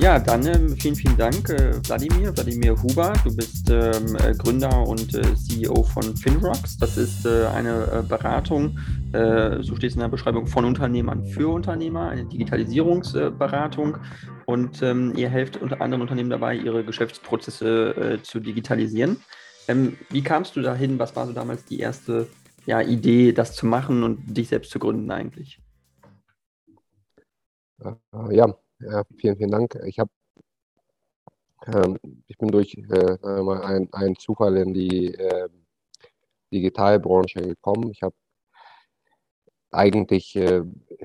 Ja, dann ähm, vielen, vielen Dank, äh, Wladimir, Wladimir Huber. Du bist ähm, äh, Gründer und äh, CEO von Finrocks. Das ist äh, eine äh, Beratung, äh, so steht es in der Beschreibung, von Unternehmern für Unternehmer, eine Digitalisierungsberatung. und ähm, ihr helft unter anderem Unternehmen dabei, ihre Geschäftsprozesse zu digitalisieren. Ähm, wie kamst du dahin? Was war so damals die erste ja, Idee, das zu machen und dich selbst zu gründen eigentlich? Ja, ja, vielen, vielen Dank. Ich habe, ähm, ich bin durch äh, einen, Zufall in die äh, Digitalbranche gekommen. Ich habe eigentlich äh,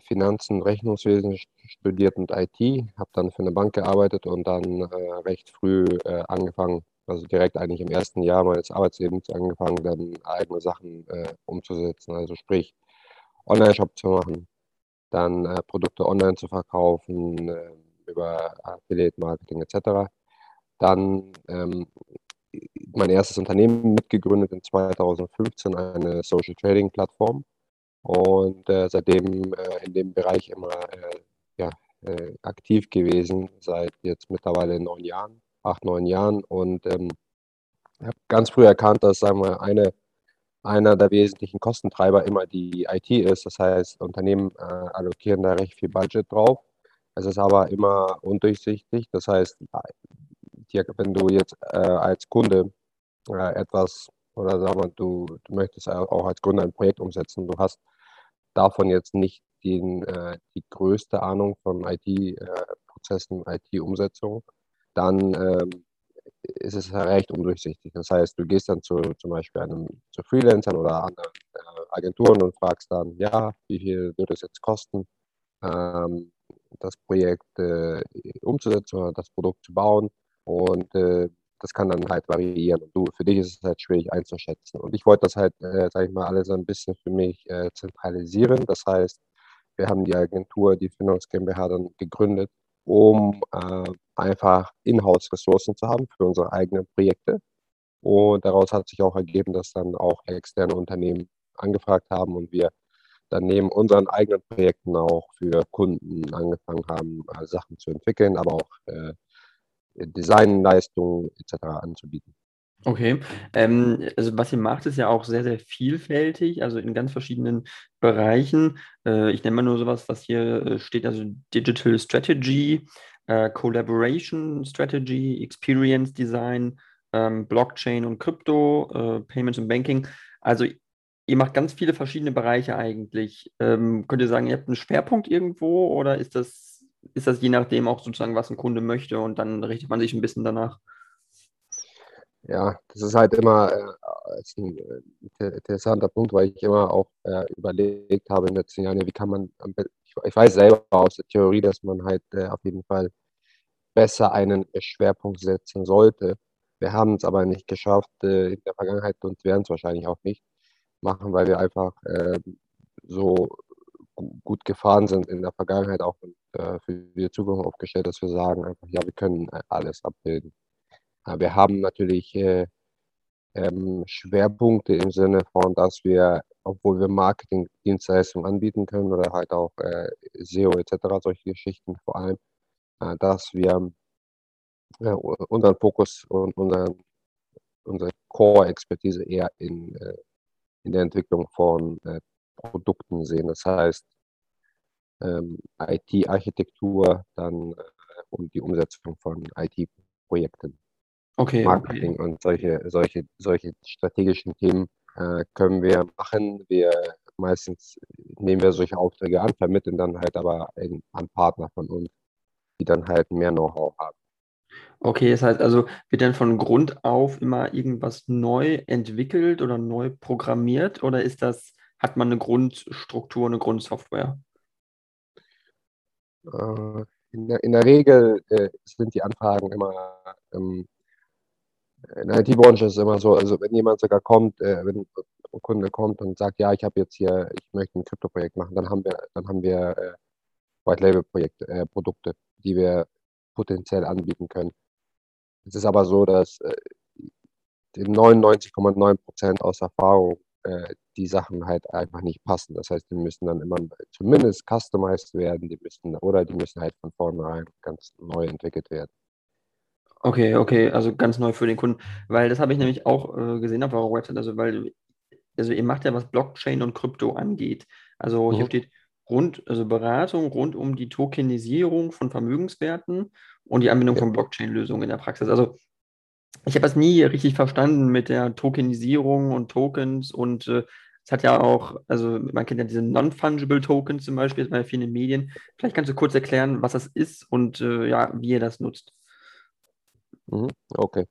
Finanzen, Rechnungswesen studiert und IT, habe dann für eine Bank gearbeitet und dann äh, recht früh äh, angefangen, also direkt eigentlich im ersten Jahr meines Arbeitslebens angefangen, dann eigene Sachen äh, umzusetzen. Also sprich, Online-Shop zu machen, dann äh, Produkte online zu verkaufen, äh, über Affiliate-Marketing etc. Dann ähm, mein erstes Unternehmen mitgegründet in 2015, eine Social Trading Plattform. Und äh, seitdem äh, in dem Bereich immer äh, ja, äh, aktiv gewesen, seit jetzt mittlerweile neun Jahren, acht, neun Jahren. Und ähm, habe ganz früh erkannt, dass sagen wir, eine einer der wesentlichen Kostentreiber immer die IT ist. Das heißt, Unternehmen äh, allokieren da recht viel Budget drauf. Es ist aber immer undurchsichtig. Das heißt, dir, wenn du jetzt äh, als Kunde äh, etwas oder sagen wir, du, du möchtest auch als Gründer ein Projekt umsetzen, du hast davon jetzt nicht den, äh, die größte Ahnung von IT-Prozessen, äh, IT-Umsetzung, dann ähm, ist es recht undurchsichtig. Das heißt, du gehst dann zu zum Beispiel einem, zu Freelancern oder anderen äh, Agenturen und fragst dann, ja, wie viel wird es jetzt kosten, ähm, das Projekt äh, umzusetzen oder das Produkt zu bauen. Und äh, das kann dann halt variieren. Und du, für dich ist es halt schwierig einzuschätzen. Und ich wollte das halt, äh, sage ich mal, alles ein bisschen für mich äh, zentralisieren. Das heißt, wir haben die Agentur, die Finance GmbH dann gegründet, um äh, einfach Inhouse-Ressourcen zu haben für unsere eigenen Projekte. Und daraus hat sich auch ergeben, dass dann auch externe Unternehmen angefragt haben und wir dann neben unseren eigenen Projekten auch für Kunden angefangen haben, äh, Sachen zu entwickeln, aber auch äh, Designleistungen etc. anzubieten. Okay, ähm, also was ihr macht, ist ja auch sehr, sehr vielfältig, also in ganz verschiedenen Bereichen. Äh, ich nenne mal nur sowas, was hier äh, steht, also Digital Strategy, äh, Collaboration Strategy, Experience Design, ähm, Blockchain und Crypto, äh, Payments und Banking. Also ihr macht ganz viele verschiedene Bereiche eigentlich. Ähm, könnt ihr sagen, ihr habt einen Schwerpunkt irgendwo oder ist das, ist das je nachdem auch sozusagen, was ein Kunde möchte und dann richtet man sich ein bisschen danach? Ja, das ist halt immer äh, ein äh, interessanter Punkt, weil ich immer auch äh, überlegt habe in den letzten Jahren, wie kann man, ich, ich, weiß selber aus der Theorie, dass man halt äh, auf jeden Fall besser einen Schwerpunkt setzen sollte. Wir haben es aber nicht geschafft äh, in der Vergangenheit und werden es wahrscheinlich auch nicht machen, weil wir einfach äh, so gut gefahren sind in der Vergangenheit auch und für die Zukunft aufgestellt, dass wir sagen einfach, ja, wir können alles abbilden. Wir haben natürlich äh, ähm, Schwerpunkte im Sinne von, dass wir, obwohl wir Marketingdienstleistungen anbieten können oder halt auch äh, SEO etc., solche Geschichten vor allem, äh, dass wir äh, unseren Fokus und unseren, unsere Core-Expertise eher in, äh, in der Entwicklung von äh, Produkten sehen. Das heißt, ähm, IT-Architektur dann und die Umsetzung von IT-Projekten. Okay, Marketing okay. und solche, solche, solche strategischen Themen äh, können wir machen. Wir meistens nehmen wir solche Aufträge an, vermitteln dann halt aber in, an Partner von uns, die dann halt mehr Know-how haben. Okay, das heißt also, wird dann von Grund auf immer irgendwas neu entwickelt oder neu programmiert oder ist das, hat man eine Grundstruktur, eine Grundsoftware? Äh, in, der, in der Regel äh, sind die Anfragen immer ähm, in der IT-Branche ist es immer so, also wenn jemand sogar kommt, äh, wenn ein Kunde kommt und sagt, ja, ich habe jetzt hier, ich möchte ein Krypto-Projekt machen, dann haben wir, dann haben wir äh, White-Label-Projekte, äh, Produkte, die wir potenziell anbieten können. Es ist aber so, dass äh, 99,9 Prozent aus Erfahrung äh, die Sachen halt einfach nicht passen. Das heißt, die müssen dann immer zumindest customized werden, die müssen oder die müssen halt von vornherein ganz neu entwickelt werden. Okay, okay, also ganz neu für den Kunden, weil das habe ich nämlich auch äh, gesehen auf eurer Website, also weil, also ihr macht ja was Blockchain und Krypto angeht. Also mhm. hier steht rund, also Beratung rund um die Tokenisierung von Vermögenswerten und die Anbindung ja. von Blockchain-Lösungen in der Praxis. Also ich habe das nie richtig verstanden mit der Tokenisierung und Tokens und äh, es hat ja auch, also man kennt ja diese Non-Fungible Tokens zum Beispiel, das war ja viel in den Medien. Vielleicht kannst du kurz erklären, was das ist und äh, ja, wie ihr das nutzt. Mhm, okay,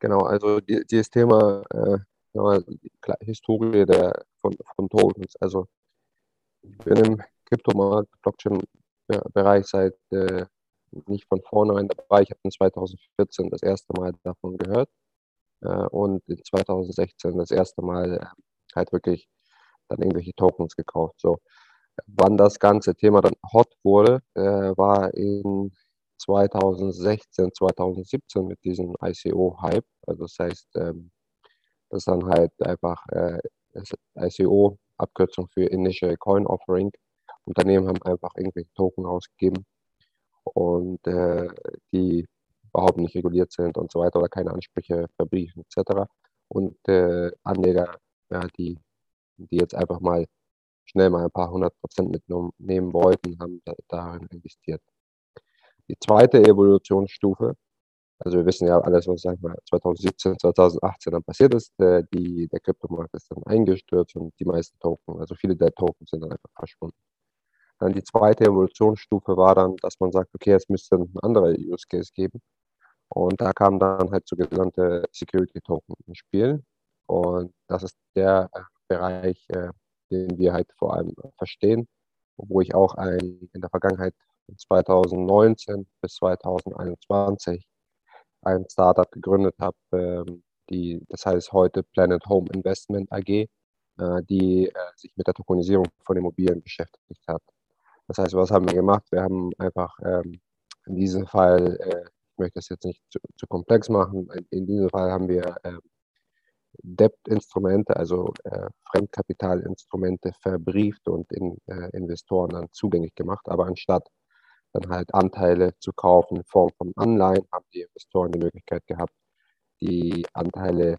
genau. Also die, dieses Thema äh, Historie der, von, von Tokens. Also ich bin im Kryptomarkt, Blockchain-Bereich seit äh, nicht von vornherein dabei. Ich habe in 2014 das erste Mal davon gehört äh, und in 2016 das erste Mal halt wirklich dann irgendwelche Tokens gekauft. So, wann das ganze Thema dann hot wurde, äh, war in 2016, 2017 mit diesem ICO-Hype. Also das heißt, ähm, das ist dann halt einfach äh, ICO, Abkürzung für Initial Coin Offering. Unternehmen haben einfach irgendwelche Token ausgegeben und äh, die überhaupt nicht reguliert sind und so weiter oder keine Ansprüche verbriefen etc. Und äh, Anleger, ja, die, die jetzt einfach mal schnell mal ein paar hundert Prozent mitnehmen wollten, haben da, darin investiert. Die zweite Evolutionsstufe, also wir wissen ja alles, was sag mal, 2017, 2018 dann passiert ist, äh, die, der Kryptomarkt ist dann eingestürzt und die meisten Token, also viele der Token sind dann einfach verschwunden. Dann die zweite Evolutionsstufe war dann, dass man sagt, okay, es müsste ein anderer Use Case geben. Und da kamen dann halt sogenannte Security Token ins Spiel. Und das ist der Bereich, äh, den wir halt vor allem verstehen, wo ich auch ein, in der Vergangenheit 2019 bis 2021 ein Startup gegründet habe, ähm, die, das heißt heute Planet Home Investment AG, äh, die sich mit der Tokenisierung von Immobilien beschäftigt hat. Das heißt, was haben wir gemacht? Wir haben einfach ähm, in diesem Fall, äh, ich möchte das jetzt nicht zu, zu komplex machen, in, diesem Fall haben wir äh, Debt-Instrumente, also äh, Fremdkapitalinstrumente verbrieft und in äh, Investoren dann zugänglich gemacht. Aber anstatt dann halt Anteile zu kaufen in Form von Anleihen, haben die Investoren die Möglichkeit gehabt, die Anteile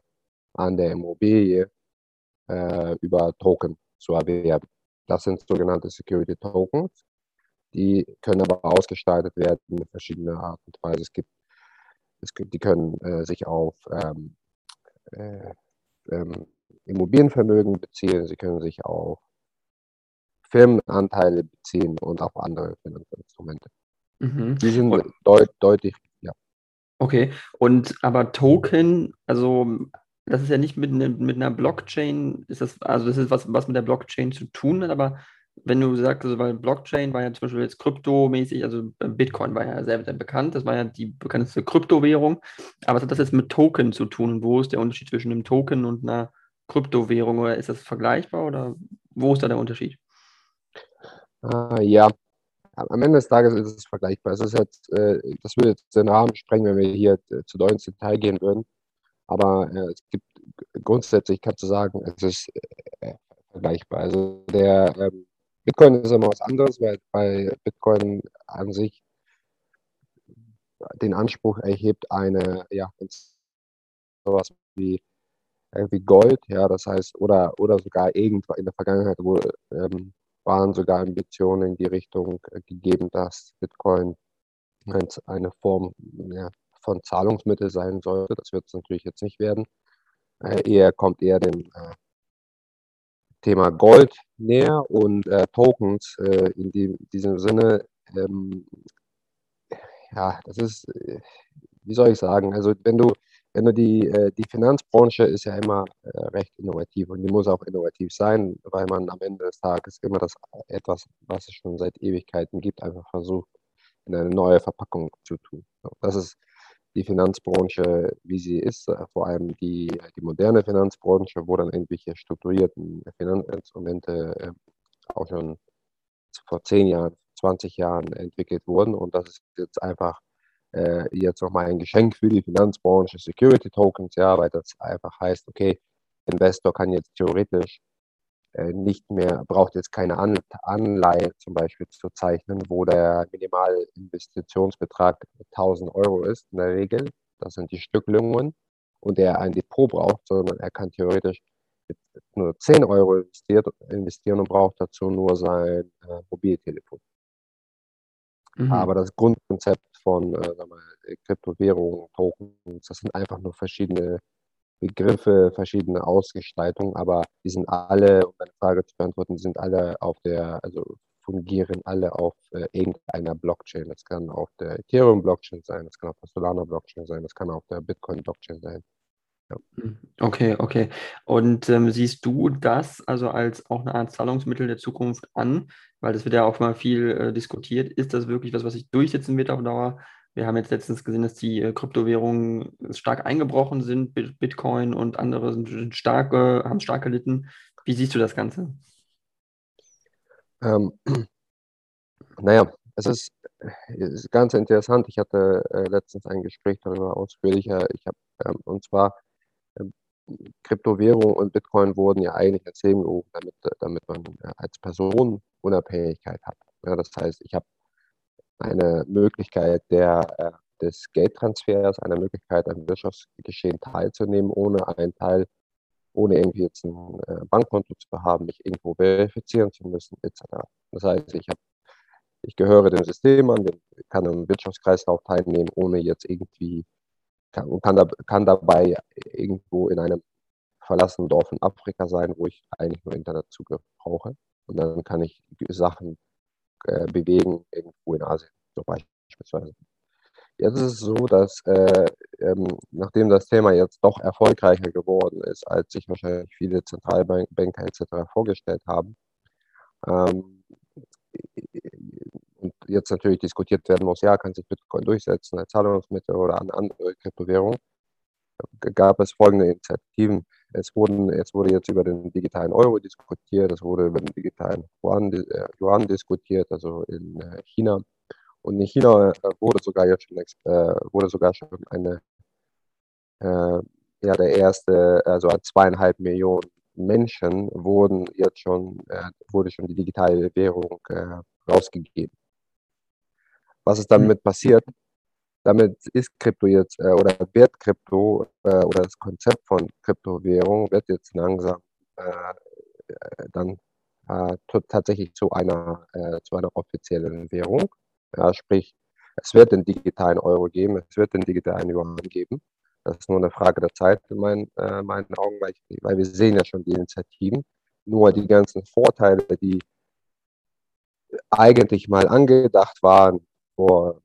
an der Immobilie äh, über Token zu erwerben. Das sind sogenannte Security Tokens. Die können aber ausgestaltet werden mit verschiedenen Art und Weise. Es gibt, es gibt die können äh, sich auf ähm, äh, ähm, Immobilienvermögen beziehen, sie können sich auf Firmenanteile beziehen und auf andere Finanzinstrumente. Mhm. Die sind deut deutlich, ja. Okay, und aber Token, also das ist ja nicht mit, ne, mit einer Blockchain, ist das, also das ist was, was mit der Blockchain zu tun hat, aber wenn du sagst, also weil Blockchain war ja zum Beispiel jetzt kryptomäßig, also Bitcoin war ja sehr, sehr bekannt, das war ja die bekannteste Kryptowährung, aber was hat das jetzt mit Token zu tun wo ist der Unterschied zwischen einem Token und einer Kryptowährung oder ist das vergleichbar oder wo ist da der Unterschied? Ah, ja, am Ende des Tages ist es vergleichbar. Es ist jetzt, äh, das würde jetzt den Rahmen sprengen, wenn wir hier äh, zu doll ins Detail gehen würden. Aber äh, es gibt grundsätzlich, kannst du sagen, es ist vergleichbar. Also der ähm, Bitcoin ist immer was anderes, weil bei Bitcoin an sich den Anspruch erhebt, eine, ja, sowas wie irgendwie Gold, ja, das heißt, oder, oder sogar irgendwann in der Vergangenheit wo, ähm, waren sogar Ambitionen in die Richtung äh, gegeben, dass Bitcoin eine Form ja, von Zahlungsmittel sein sollte. Das wird es natürlich jetzt nicht werden. Äh, eher kommt eher dem äh, Thema Gold näher und äh, Tokens äh, in die, diesem Sinne. Ähm, ja, das ist, äh, wie soll ich sagen, also wenn du, du die, äh, die Finanzbranche ist ja immer recht innovativ und die muss auch innovativ sein, weil man am Ende des Tages immer das etwas, was es schon seit Ewigkeiten gibt, einfach versucht, in eine neue Verpackung zu tun. Das ist die Finanzbranche, wie sie ist, äh, vor allem die, die moderne Finanzbranche, wo dann irgendwelche strukturierten Finanzinstrumente äh, auch schon vor 10 Jahren, 20 Jahren entwickelt wurden. Und das ist jetzt einfach äh, jetzt nochmal ein Geschenk für die Finanzbranche, Security Tokens, ja, weil das einfach heißt, okay, Investor kann jetzt theoretisch äh, nicht mehr, braucht jetzt keine Anleihe zum Beispiel zu zeichnen, wo der Minimalinvestitionsbetrag 1000 Euro ist in der Regel. Das sind die Stücklungen und er ein Depot braucht, sondern er kann theoretisch nur 10 Euro investiert, investieren und braucht dazu nur sein äh, Mobiltelefon. Mhm. Aber das Grundkonzept von äh, Kryptowährungen, Tokens, das sind einfach nur verschiedene Begriffe, verschiedene Ausgestaltungen, aber die sind alle, um deine Frage zu beantworten, sind alle auf der, also fungieren alle auf äh, irgendeiner Blockchain. Das kann auf der Ethereum-Blockchain sein, das kann auf der Solana-Blockchain sein, das kann auf der Bitcoin-Blockchain sein. Hm, okay, okay. Und ähm, siehst du das also als auch eine Art Zahlungsmittel der Zukunft an? Weil das wird ja auch mal viel äh, diskutiert. Ist das wirklich was, was sich durchsetzen wird auf Dauer? Wir haben jetzt letztens gesehen, dass die äh, Kryptowährungen stark eingebrochen sind. Bitcoin und andere sind stark, äh, haben stark gelitten. Wie siehst du das Ganze? Ähm, naja, es ist, es ist, ganz interessant. Ich hatte äh, letztens ein Gespräch darüber ausführlicher. Ich habe, ähm, und zwar, ähm, Kryptowährung und Bitcoin wurden ja eigentlich ins Leben gerufen, damit, damit man äh, als Person Unabhängigkeit hat. Ja, das heißt, ich habe eine Möglichkeit der, äh, des Geldtransfers, eine Möglichkeit, am Wirtschaftsgeschehen teilzunehmen, ohne einen Teil, ohne irgendwie jetzt ein äh, Bankkonto zu haben, mich irgendwo verifizieren zu müssen, etc. Das heißt, ich, hab, ich gehöre dem System an, kann am Wirtschaftskreislauf teilnehmen, ohne jetzt irgendwie, kann, kann, da, kann dabei irgendwo in einem verlassenen Dorf in Afrika sein, wo ich eigentlich nur Internetzugriff brauche. Und dann kann ich Sachen äh, bewegen irgendwo in Asien, so beispielsweise. Jetzt ist es so, dass äh, ähm, nachdem das Thema jetzt doch erfolgreicher geworden ist, als sich wahrscheinlich viele Zentralbanker etc. vorgestellt haben, ähm, und jetzt natürlich diskutiert werden muss, ja, kann sich Bitcoin durchsetzen als Zahlungsmittel oder eine andere Kryptowährung, gab es folgende Initiativen. Es, wurden, es wurde jetzt über den digitalen Euro diskutiert, es wurde über den digitalen Yuan, äh, Yuan diskutiert, also in äh, China. Und in China äh, wurde sogar jetzt schon, äh, wurde sogar schon eine, äh, ja, der erste, also zweieinhalb Millionen Menschen wurden jetzt schon, wurde schon die digitale Währung rausgegeben. Was ist damit passiert? Damit ist Krypto jetzt äh, oder wird Krypto äh, oder das Konzept von Kryptowährung wird jetzt langsam äh, dann äh, tatsächlich zu einer, äh, zu einer offiziellen Währung. Ja, sprich, es wird den digitalen Euro geben, es wird den digitalen Yuan geben. Das ist nur eine Frage der Zeit in meinen, äh, meinen Augen, weil, ich, weil wir sehen ja schon die Initiativen. Nur die ganzen Vorteile, die eigentlich mal angedacht waren vor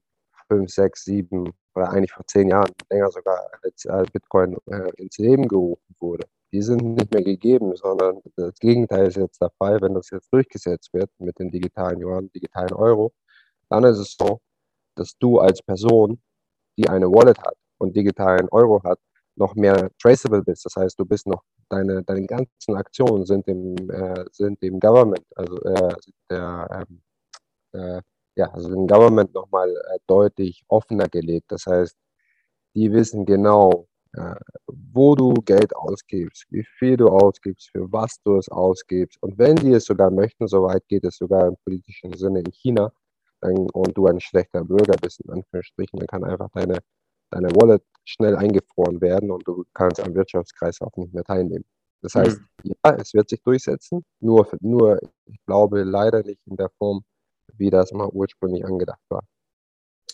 fünf, sechs, sieben oder eigentlich vor zehn Jahren, länger sogar, als, als Bitcoin äh, ins Leben gerufen wurde. Die sind nicht mehr gegeben, sondern das Gegenteil ist jetzt der Fall, wenn das jetzt durchgesetzt wird mit den digitalen Yuan, digitalen Euro, dann ist es so, dass du als Person, die eine Wallet hat und digitalen Euro hat, noch mehr traceable bist. Das heißt, du bist noch, deine, deine ganzen Aktionen sind dem, äh, sind dem Government, also äh, der, ähm, äh, ja, also den Government nochmal äh, deutlich offener gelegt. Das heißt, die wissen genau, äh, wo du Geld ausgibst, wie viel du ausgibst, für was du es ausgibst. Und wenn die es sogar möchten, soweit geht es sogar im politischen Sinne in China, dann, und du ein schlechter Bürger bist, in Anführungsstrichen, dann kann einfach deine, deine Wallet schnell eingefroren werden und du kannst am Wirtschaftskreislauf nicht mehr teilnehmen. Das heißt, mhm. ja, es wird sich durchsetzen, nur, nur ich glaube leider nicht in der Form, wie das mal ursprünglich angedacht war.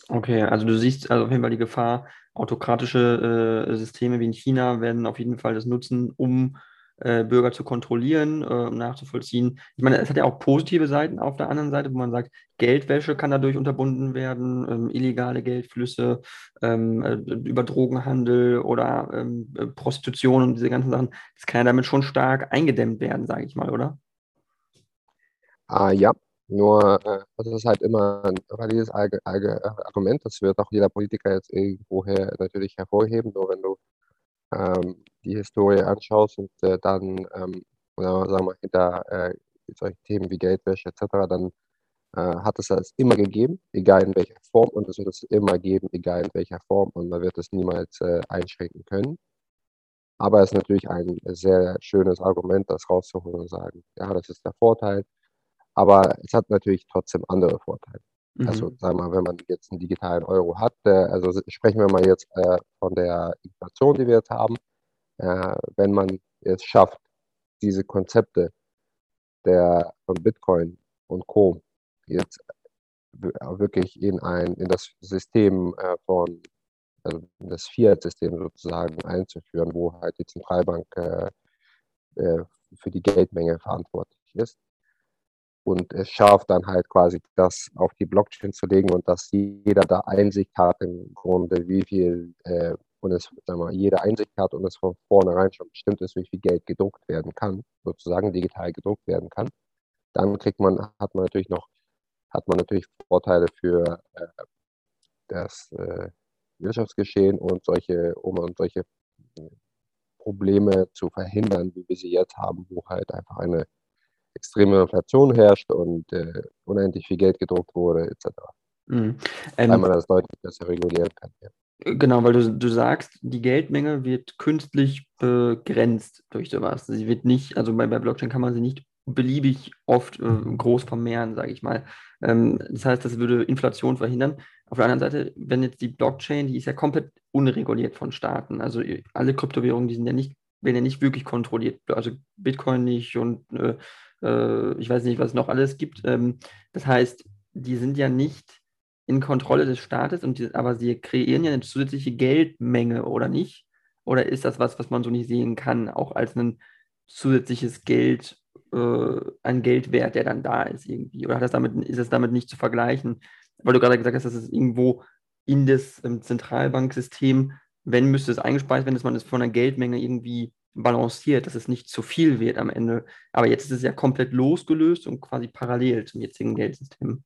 Okay, also du siehst also auf jeden Fall die Gefahr, autokratische äh, Systeme wie in China werden auf jeden Fall das nutzen, um äh, Bürger zu kontrollieren, äh, um nachzuvollziehen. Ich meine, es hat ja auch positive Seiten auf der anderen Seite, wo man sagt, Geldwäsche kann dadurch unterbunden werden, ähm, illegale Geldflüsse ähm, äh, über Drogenhandel oder ähm, äh, Prostitution und diese ganzen Sachen. Das kann ja damit schon stark eingedämmt werden, sage ich mal, oder? Ah, ja, nur, äh, das ist halt immer ein valides Argument, das wird auch jeder Politiker jetzt irgendwoher natürlich hervorheben. Nur wenn du ähm, die Historie anschaust und äh, dann, ähm, oder sagen wir, hinter äh, solchen Themen wie Geldwäsche etc., dann äh, hat es das immer gegeben, egal in welcher Form, und es wird es immer geben, egal in welcher Form, und man wird es niemals äh, einschränken können. Aber es ist natürlich ein sehr schönes Argument, das rauszuholen und sagen, ja, das ist der Vorteil. Aber es hat natürlich trotzdem andere Vorteile. Mhm. Also sagen wir mal, wenn man jetzt einen digitalen Euro hat, also sprechen wir mal jetzt äh, von der Inflation, die wir jetzt haben, äh, wenn man es schafft, diese Konzepte der von Bitcoin und Co. jetzt wirklich in ein in das System äh, von also das Fiat-System sozusagen einzuführen, wo halt die Zentralbank äh, äh, für die Geldmenge verantwortlich ist. Und es schafft dann halt quasi das auf die Blockchain zu legen und dass jeder da Einsicht hat im Grunde, wie viel, äh, und es, sagen wir, jeder Einsicht hat und es von vornherein schon bestimmt ist, wie viel Geld gedruckt werden kann, sozusagen digital gedruckt werden kann. Dann kriegt man, hat man natürlich noch, hat man natürlich Vorteile für äh, das äh, Wirtschaftsgeschehen und solche, um und solche Probleme zu verhindern, wie wir sie jetzt haben, wo halt einfach eine extreme Inflation herrscht und äh, unendlich viel Geld gedruckt wurde, etc. Mhm. Ähm, weil man das deutlich besser regulieren kann. Ja. Genau, weil du, du sagst, die Geldmenge wird künstlich begrenzt durch sowas. Sie wird nicht, also bei, bei Blockchain kann man sie nicht beliebig oft äh, groß vermehren, sage ich mal. Ähm, das heißt, das würde Inflation verhindern. Auf der anderen Seite, wenn jetzt die Blockchain, die ist ja komplett unreguliert von Staaten. Also äh, alle Kryptowährungen, die sind ja nicht, werden ja nicht wirklich kontrolliert. Also Bitcoin nicht und äh, äh, ich weiß nicht, was es noch alles gibt. Ähm, das heißt, die sind ja nicht in Kontrolle des Staates, und die, aber sie kreieren ja eine zusätzliche Geldmenge, oder nicht? Oder ist das was, was man so nicht sehen kann, auch als ein zusätzliches Geld, äh, ein Geldwert, der dann da ist irgendwie? Oder das damit, ist es damit nicht zu vergleichen? Weil du gerade gesagt hast, dass es irgendwo in das ähm, Zentralbanksystem, wenn müsste es eingespeist werden, dass man es von einer Geldmenge irgendwie balanciert, dass es nicht zu viel wird am Ende. Aber jetzt ist es ja komplett losgelöst und quasi parallel zum jetzigen Geldsystem.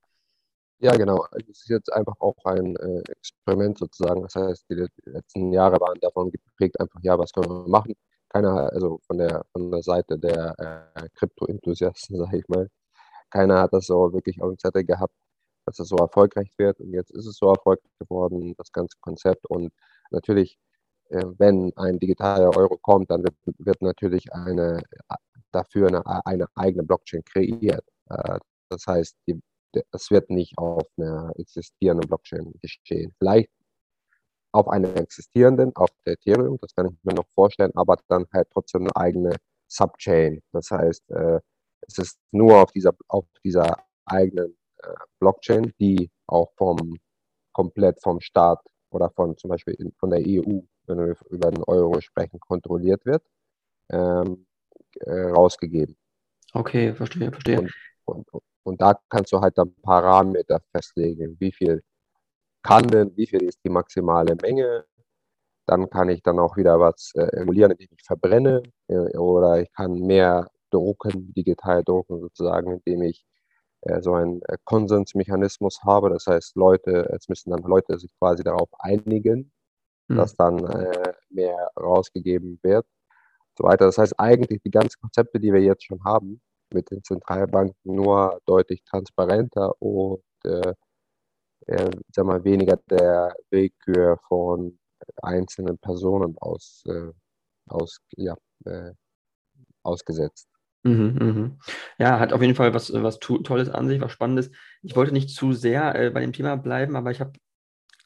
Ja, genau. Es ist jetzt einfach auch ein äh, Experiment sozusagen. Das heißt, die letzten Jahre waren davon geprägt, einfach, ja, was können wir machen? Keiner, also von der, von der Seite der äh, Krypto-Enthusiasten, sage ich mal, keiner hat das so wirklich auf dem Zettel gehabt, dass es so erfolgreich wird. Und jetzt ist es so erfolgreich geworden, das ganze Konzept. Und natürlich wenn ein digitaler Euro kommt, dann wird, wird natürlich eine, dafür eine, eine, eigene Blockchain kreiert. Äh, das heißt, es wird nicht auf einer existierenden Blockchain geschehen. Vielleicht auf einer existierenden, auf der Ethereum, das kann ich mir noch vorstellen, aber dann halt trotzdem eine eigene Subchain. Das heißt, äh, es ist nur auf dieser, auf dieser eigenen Blockchain, die auch vom komplett vom Staat oder von zum Beispiel von der EU wenn wir über den Euro sprechen, kontrolliert wird, ähm, äh, rausgegeben. Okay, verstehe, verstehe. Und, und, und, da kannst du halt dann Parameter festlegen, wie viel kann denn, wie viel ist die maximale Menge. Dann kann ich dann auch wieder was äh, emulieren, indem ich verbrenne äh, oder ich kann mehr drucken, digital drucken sozusagen, indem ich äh, so einen äh, Konsensmechanismus habe. Das heißt, Leute, es müssen dann Leute sich quasi darauf einigen, mhm. dass dann äh, mehr rausgegeben wird. So weiter. Das heißt, eigentlich die ganzen Konzepte, die wir jetzt schon haben, mit den Zentralbanken nur deutlich transparenter und äh, äh, sag mal, weniger der Willkür von einzelnen Personen aus, äh, aus, ja, äh, ausgesetzt. Mhm, mhm. Ja, hat auf jeden Fall was, was Tolles an sich, was Spannendes. Ich wollte nicht zu sehr äh, bei dem Thema bleiben, aber ich habe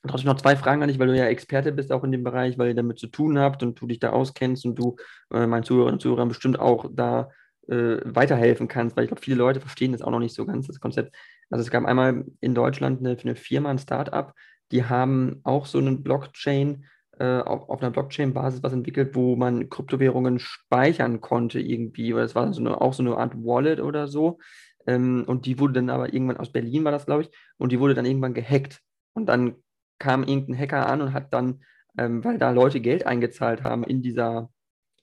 trotzdem noch zwei Fragen an dich, weil du ja Experte bist auch in dem Bereich, weil ihr damit zu tun habt und du dich da auskennst und du äh, meinen Zuhörerinnen und Zuhörern bestimmt auch da äh, weiterhelfen kannst, weil ich glaube, viele Leute verstehen das auch noch nicht so ganz, das Konzept. Also es gab einmal in Deutschland eine, eine Firma, ein Startup, die haben auch so einen Blockchain, äh, auf, einer Blockchain-Basis was entwickelt, wo man Kryptowährungen speichern konnte irgendwie, weil es war so eine, auch so eine Art Wallet oder so. Ähm, und die wurde dann aber irgendwann aus Berlin war das, glaube ich, und die wurde dann irgendwann gehackt. Und dann kam irgendein Hacker an und hat dann, ähm, weil da Leute Geld eingezahlt haben in dieser,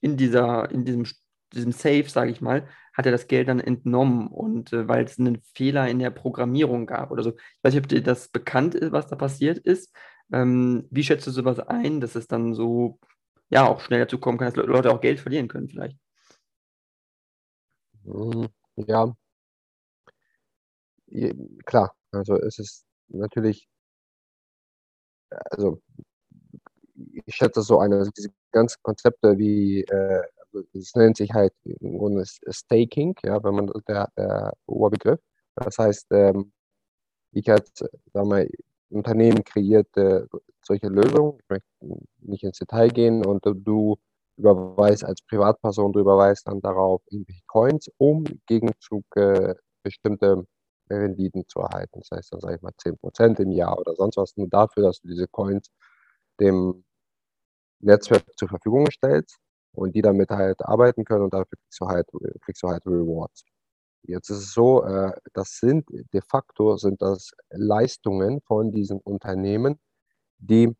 in dieser, in diesem, diesem Safe, sage ich mal, hat er das Geld dann entnommen und äh, weil es einen Fehler in der Programmierung gab oder so. Ich weiß nicht, ob dir das bekannt ist, was da passiert ist. Ähm, wie schätzt du sowas ein, dass es dann so ja auch schnell dazu kommen kann, dass Leute auch Geld verlieren können vielleicht? Hm, ja, klar. Also es ist natürlich also ich schätze so eine, diese ganze Konzepte wie, äh, also es nennt sich halt im Grunde Staking, ja, wenn man der, der Oberbegriff. Das heißt, ähm, ich als sag mal, Unternehmen kreiert äh, solche Lösungen. Ich möchte nicht ins Detail gehen und du überweist als Privatperson, du überweist dann darauf irgendwelche Coins, um Gegenzug äh, bestimmte Renditen zu erhalten. Das heißt dann, sage ich mal, 10% im Jahr oder sonst was, nur dafür, dass du diese Coins dem Netzwerk zur Verfügung stellst und die damit halt arbeiten können und dafür kriegst du halt, kriegst du halt Rewards. Jetzt ist es so, äh, das sind de facto sind das Leistungen von diesen Unternehmen, die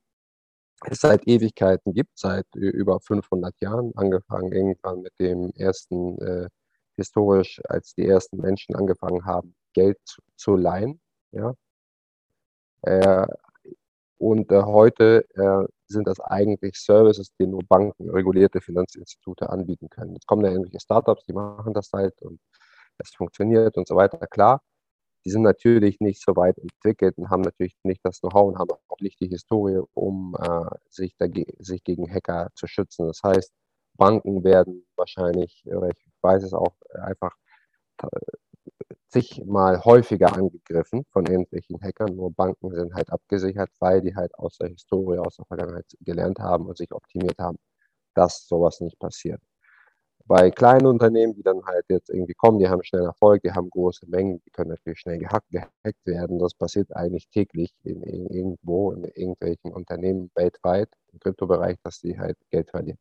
es seit Ewigkeiten gibt, seit über 500 Jahren, angefangen irgendwann mit dem ersten, äh, historisch, als die ersten Menschen angefangen haben, Geld zu, leihen. Ja? Äh, und äh, heute äh, sind das eigentlich Services, die nur Banken, regulierte Finanzinstitute anbieten können. Jetzt kommen da irgendwelche Startups, die machen das halt und es funktioniert und so weiter. Klar, die sind natürlich nicht so weit entwickelt und haben natürlich nicht das Know-how und haben auch nicht die Historie, um äh, sich, sich gegen Hacker zu schützen. Das heißt, Banken werden wahrscheinlich, oder ich weiß es auch, einfach zigmal häufiger angegriffen von irgendwelchen Hackern. Nur Banken sind halt abgesichert, weil die halt aus der Historie, aus der Vergangenheit gelernt haben und sich optimiert haben, dass sowas nicht passiert. Bei kleinen Unternehmen, die dann halt jetzt irgendwie kommen, die haben schnell Erfolg, die haben große Mengen, die können natürlich schnell gehackt, gehackt werden. Das passiert eigentlich täglich in, in, irgendwo, in irgendwelchen Unternehmen weltweit im Kryptobereich, dass die halt Geld verlieren.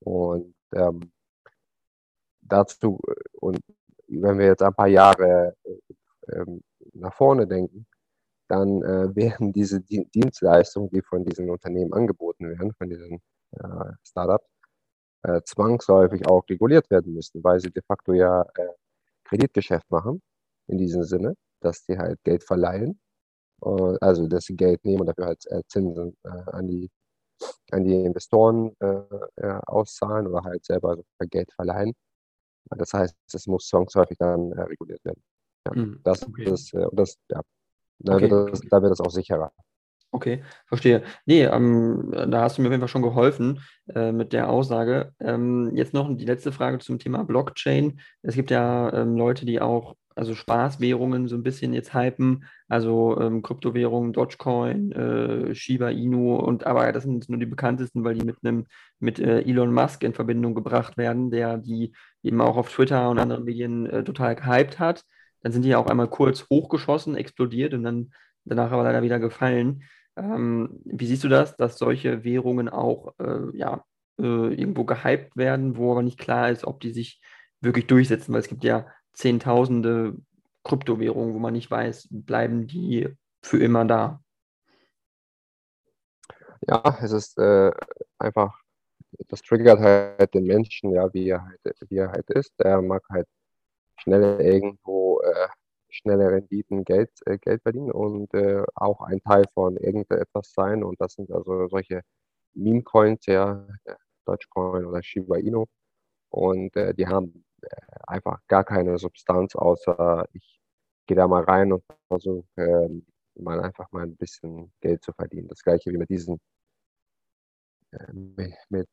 Und ähm, dazu, und wenn wir jetzt ein paar Jahre ähm, nach vorne denken, dann äh, werden diese Dienstleistungen, die von diesen Unternehmen angeboten werden, von diesen äh, Startups, äh, zwangsläufig auch reguliert werden müssen, weil sie de facto ja äh, Kreditgeschäft machen, in diesem Sinne, dass sie halt Geld verleihen, also dass sie Geld nehmen und dafür halt äh, Zinsen äh, an, die, an die Investoren auszahlen oder halt selber Geld verleihen. Das heißt, es muss zwangsläufig dann reguliert werden. Ja, mm, das, okay. das, das, ja, da, okay. wird das, da wird es auch sicherer. Okay, verstehe. Nee, ähm, da hast du mir auf jeden Fall schon geholfen äh, mit der Aussage. Ähm, jetzt noch die letzte Frage zum Thema Blockchain. Es gibt ja ähm, Leute, die auch also Spaßwährungen so ein bisschen jetzt hypen, also ähm, Kryptowährungen, Dogecoin, äh, Shiba Inu und aber das sind nur die bekanntesten, weil die mit einem mit äh, Elon Musk in Verbindung gebracht werden, der die eben auch auf Twitter und anderen Medien äh, total gehypt hat. Dann sind die ja auch einmal kurz hochgeschossen, explodiert und dann danach aber leider wieder gefallen. Ähm, wie siehst du das, dass solche Währungen auch äh, ja, äh, irgendwo gehypt werden, wo aber nicht klar ist, ob die sich wirklich durchsetzen? Weil es gibt ja Zehntausende Kryptowährungen, wo man nicht weiß, bleiben die für immer da? Ja, es ist äh, einfach, das triggert halt den Menschen, ja, wie er halt, wie er halt ist. Der mag halt schnell irgendwo äh, schnelle Renditen Geld, äh, Geld verdienen und äh, auch ein Teil von irgendetwas sein. Und das sind also solche Meme-Coins, ja, äh, Dogecoin oder Shiba Inu. Und äh, die haben äh, einfach gar keine Substanz, außer ich gehe da mal rein und versuche ähm, mal einfach mal ein bisschen Geld zu verdienen. Das gleiche wie mit diesen äh, mit, mit,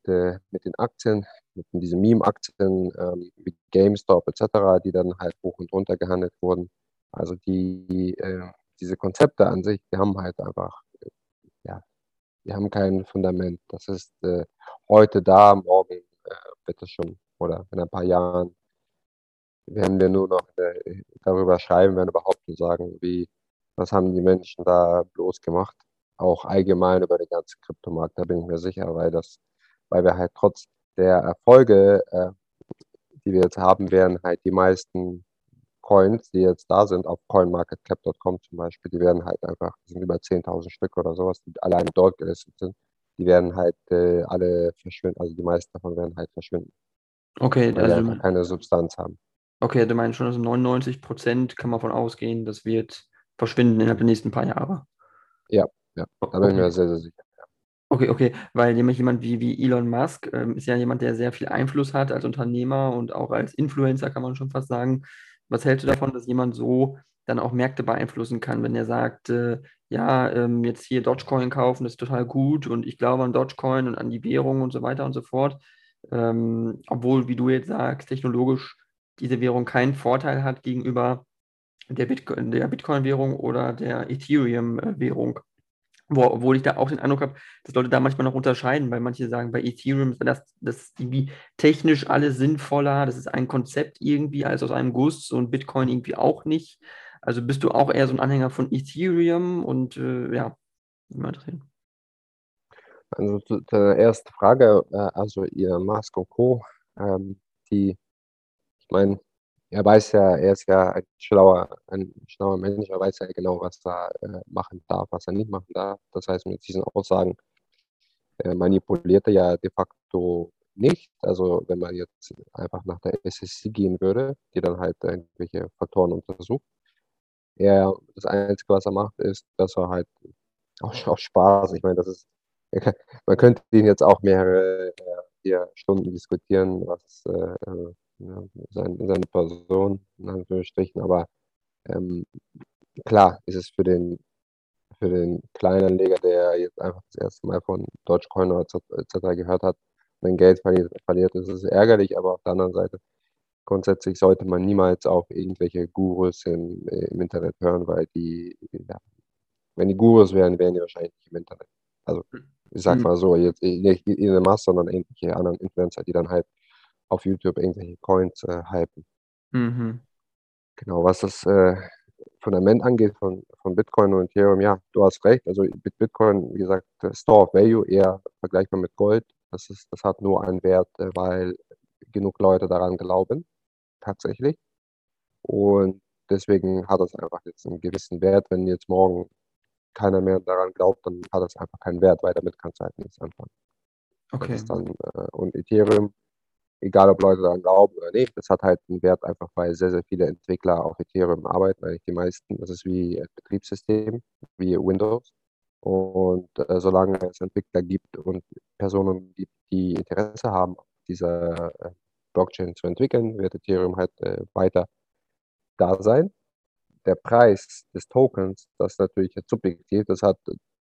mit den Aktien, mit diesen Meme-Aktien ähm, wie GameStop etc., die dann halt hoch und runter gehandelt wurden. Also die, äh, diese Konzepte an sich, die haben halt einfach, äh, ja, die haben kein Fundament. Das ist äh, heute da, morgen äh, wird es schon, oder in ein paar Jahren werden wir nur noch äh, darüber schreiben, werden überhaupt nur sagen, wie, was haben die Menschen da bloß gemacht. Auch allgemein über den ganzen Kryptomarkt, da bin ich mir sicher, weil das, weil wir halt trotz der Erfolge, äh, die wir jetzt haben, werden halt die meisten Coins, die jetzt da sind, auf coinmarketcap.com zum Beispiel, die werden halt einfach, sind über 10.000 Stück oder sowas, die alleine dort gelistet sind, die werden halt äh, alle verschwinden, also die meisten davon werden halt verschwinden. Okay, weil also. Die keine Substanz haben. Okay, du meinst schon, also 99 Prozent kann man davon ausgehen, das wird verschwinden innerhalb der nächsten paar Jahre. Ja, ja, da bin ich mir sehr, sehr sicher. Okay, okay, weil jemand wie, wie Elon Musk ähm, ist ja jemand, der sehr viel Einfluss hat als Unternehmer und auch als Influencer, kann man schon fast sagen. Was hältst du davon, dass jemand so dann auch Märkte beeinflussen kann, wenn er sagt, äh, ja, ähm, jetzt hier Dogecoin kaufen, das ist total gut und ich glaube an Dogecoin und an die Währung und so weiter und so fort. Ähm, obwohl, wie du jetzt sagst, technologisch diese Währung keinen Vorteil hat gegenüber der, Bitcoin, der Bitcoin-Währung oder der Ethereum-Währung. Wo, obwohl ich da auch den Eindruck habe, dass Leute da manchmal noch unterscheiden, weil manche sagen, bei Ethereum ist das, das irgendwie technisch alles sinnvoller, das ist ein Konzept irgendwie als aus einem Guss und Bitcoin irgendwie auch nicht. Also bist du auch eher so ein Anhänger von Ethereum und äh, ja, wie mal drin. Also zu der ersten Frage, äh, also ihr Musk und Co., ähm, die, ich meine, er weiß ja, er ist ja ein schlauer, ein schlauer Mensch, er weiß ja genau, was er äh, machen darf, was er nicht machen darf. Das heißt, mit diesen Aussagen äh, manipuliert er ja de facto nicht. Also wenn man jetzt einfach nach der SSC gehen würde, die dann halt irgendwelche Faktoren untersucht. Er, das Einzige, was er macht, ist, dass er halt auch, auch Spaß, ich meine, das ist, man könnte ihn jetzt auch mehrere äh, Stunden diskutieren, was äh, ja, sein, seine Person, in Anführungsstrichen, aber ähm, klar ist es für den, für den Kleinanleger, der jetzt einfach das erste Mal von Dogecoin etc. gehört hat, wenn Geld verliert, verliert, ist es ärgerlich, aber auf der anderen Seite grundsätzlich sollte man niemals auf irgendwelche Gurus im, im Internet hören, weil die, ja, wenn die Gurus wären, wären die wahrscheinlich nicht im Internet. Also ich sag hm. mal so, jetzt nicht Elon Musk, sondern irgendwelche anderen Influencer, die dann halt auf YouTube irgendwelche Coins äh, hypen. Mhm. Genau, was das äh, Fundament angeht von, von Bitcoin und Ethereum, ja, du hast recht. Also mit Bitcoin, wie gesagt, Store of Value eher vergleichbar mit Gold. Das, ist, das hat nur einen Wert, äh, weil genug Leute daran glauben, tatsächlich. Und deswegen hat es einfach jetzt einen gewissen Wert. Wenn jetzt morgen keiner mehr daran glaubt, dann hat es einfach keinen Wert, weil damit kannst du halt nichts anfangen. Okay. Dann, äh, und Ethereum egal ob Leute daran glauben oder nicht, das hat halt einen Wert einfach, weil sehr, sehr viele Entwickler auf Ethereum arbeiten, eigentlich die meisten. Das ist wie ein Betriebssystem, wie Windows. Und äh, solange es Entwickler gibt und Personen gibt, die Interesse haben, dieser äh, Blockchain zu entwickeln, wird Ethereum halt äh, weiter da sein. Der Preis des Tokens, das ist natürlich jetzt subjektiv, das hat,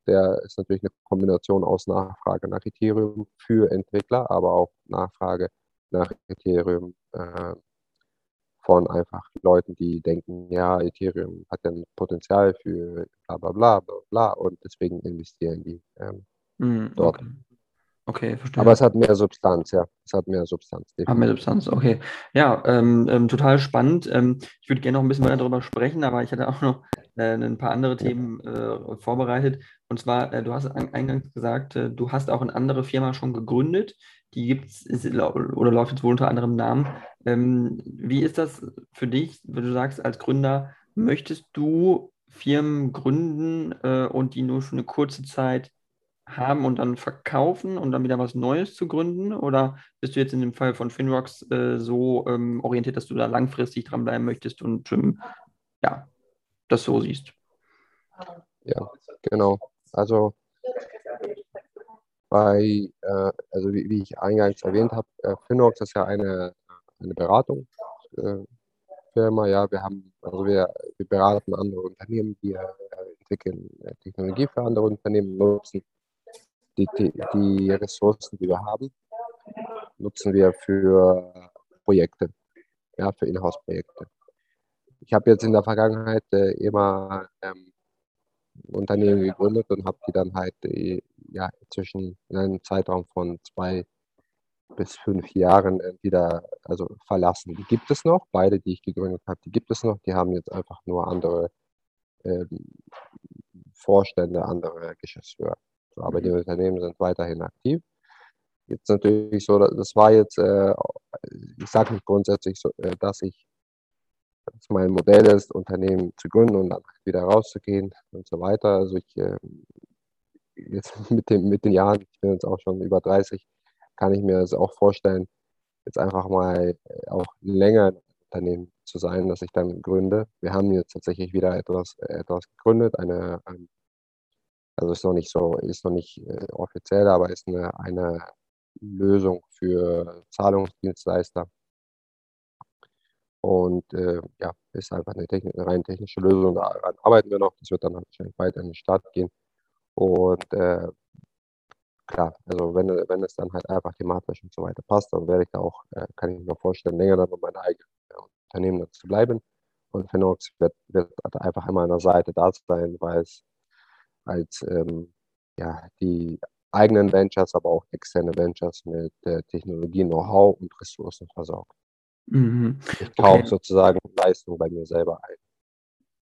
der ist natürlich eine Kombination aus Nachfrage nach Ethereum für Entwickler, aber auch Nachfrage nach Ethereum äh, von einfach Leuten, die denken, ja, Ethereum hat ja ein Potenzial für bla bla bla bla, bla und deswegen investieren die ähm, mm, dort. Okay. Okay, verstehe. Aber es hat mehr Substanz, ja. Es hat mehr Substanz. Definitiv. Hat mehr Substanz, okay. Ja, ähm, ähm, total spannend. Ähm, ich würde gerne noch ein bisschen weiter darüber sprechen, aber ich hatte auch noch äh, ein paar andere Themen äh, vorbereitet. Und zwar, äh, du hast eingangs gesagt, äh, du hast auch eine andere Firma schon gegründet. Die gibt es oder läuft jetzt wohl unter anderem Namen. Ähm, wie ist das für dich, wenn du sagst, als Gründer, möchtest du Firmen gründen äh, und die nur für eine kurze Zeit haben und dann verkaufen und dann wieder was Neues zu gründen? Oder bist du jetzt in dem Fall von Finrocks äh, so ähm, orientiert, dass du da langfristig dranbleiben möchtest und ähm, ja, das so siehst? Ja, genau. Also bei, äh, also wie, wie, ich eingangs erwähnt habe, äh, Finrox ist ja eine, eine Beratungsfirma. Äh, ja, wir haben, also wir, wir beraten andere Unternehmen, wir äh, entwickeln äh, Technologie für andere Unternehmen, nutzen die, die, die Ressourcen, die wir haben, nutzen wir für Projekte, ja, für Inhouse-Projekte. Ich habe jetzt in der Vergangenheit äh, immer ähm, Unternehmen gegründet und habe die dann halt äh, ja, zwischen einem Zeitraum von zwei bis fünf Jahren wieder also verlassen. Die gibt es noch, beide, die ich gegründet habe, die gibt es noch. Die haben jetzt einfach nur andere ähm, Vorstände, andere Geschäftsführer aber die Unternehmen sind weiterhin aktiv. Jetzt natürlich so, das war jetzt, äh, ich sage nicht grundsätzlich, so, äh, dass ich, dass mein Modell ist, Unternehmen zu gründen und dann wieder rauszugehen und so weiter. Also ich, äh, jetzt mit, dem, mit den Jahren, ich bin jetzt auch schon über 30, kann ich mir das auch vorstellen, jetzt einfach mal auch länger ein Unternehmen zu sein, dass ich dann gründe. Wir haben jetzt tatsächlich wieder etwas, etwas gegründet, eine, ein also ist noch nicht so, ist noch nicht äh, offiziell, aber ist eine, eine Lösung für Zahlungsdienstleister. Und äh, ja, ist einfach eine, Technik, eine rein technische Lösung. Daran arbeiten wir noch. Das wird dann wahrscheinlich weiter in den Start gehen. Und äh, klar, also wenn, wenn es dann halt einfach thematisch und so weiter passt, dann werde ich da auch, äh, kann ich mir vorstellen, länger dann um mein eigenes Unternehmen zu bleiben. Und Finox wird, wird einfach an der Seite da sein, weil es als ähm, ja, die eigenen Ventures, aber auch externe Ventures mit äh, Technologie, Know-how und Ressourcen versorgt. Mhm. Ich kaufe okay. sozusagen Leistung bei mir selber ein.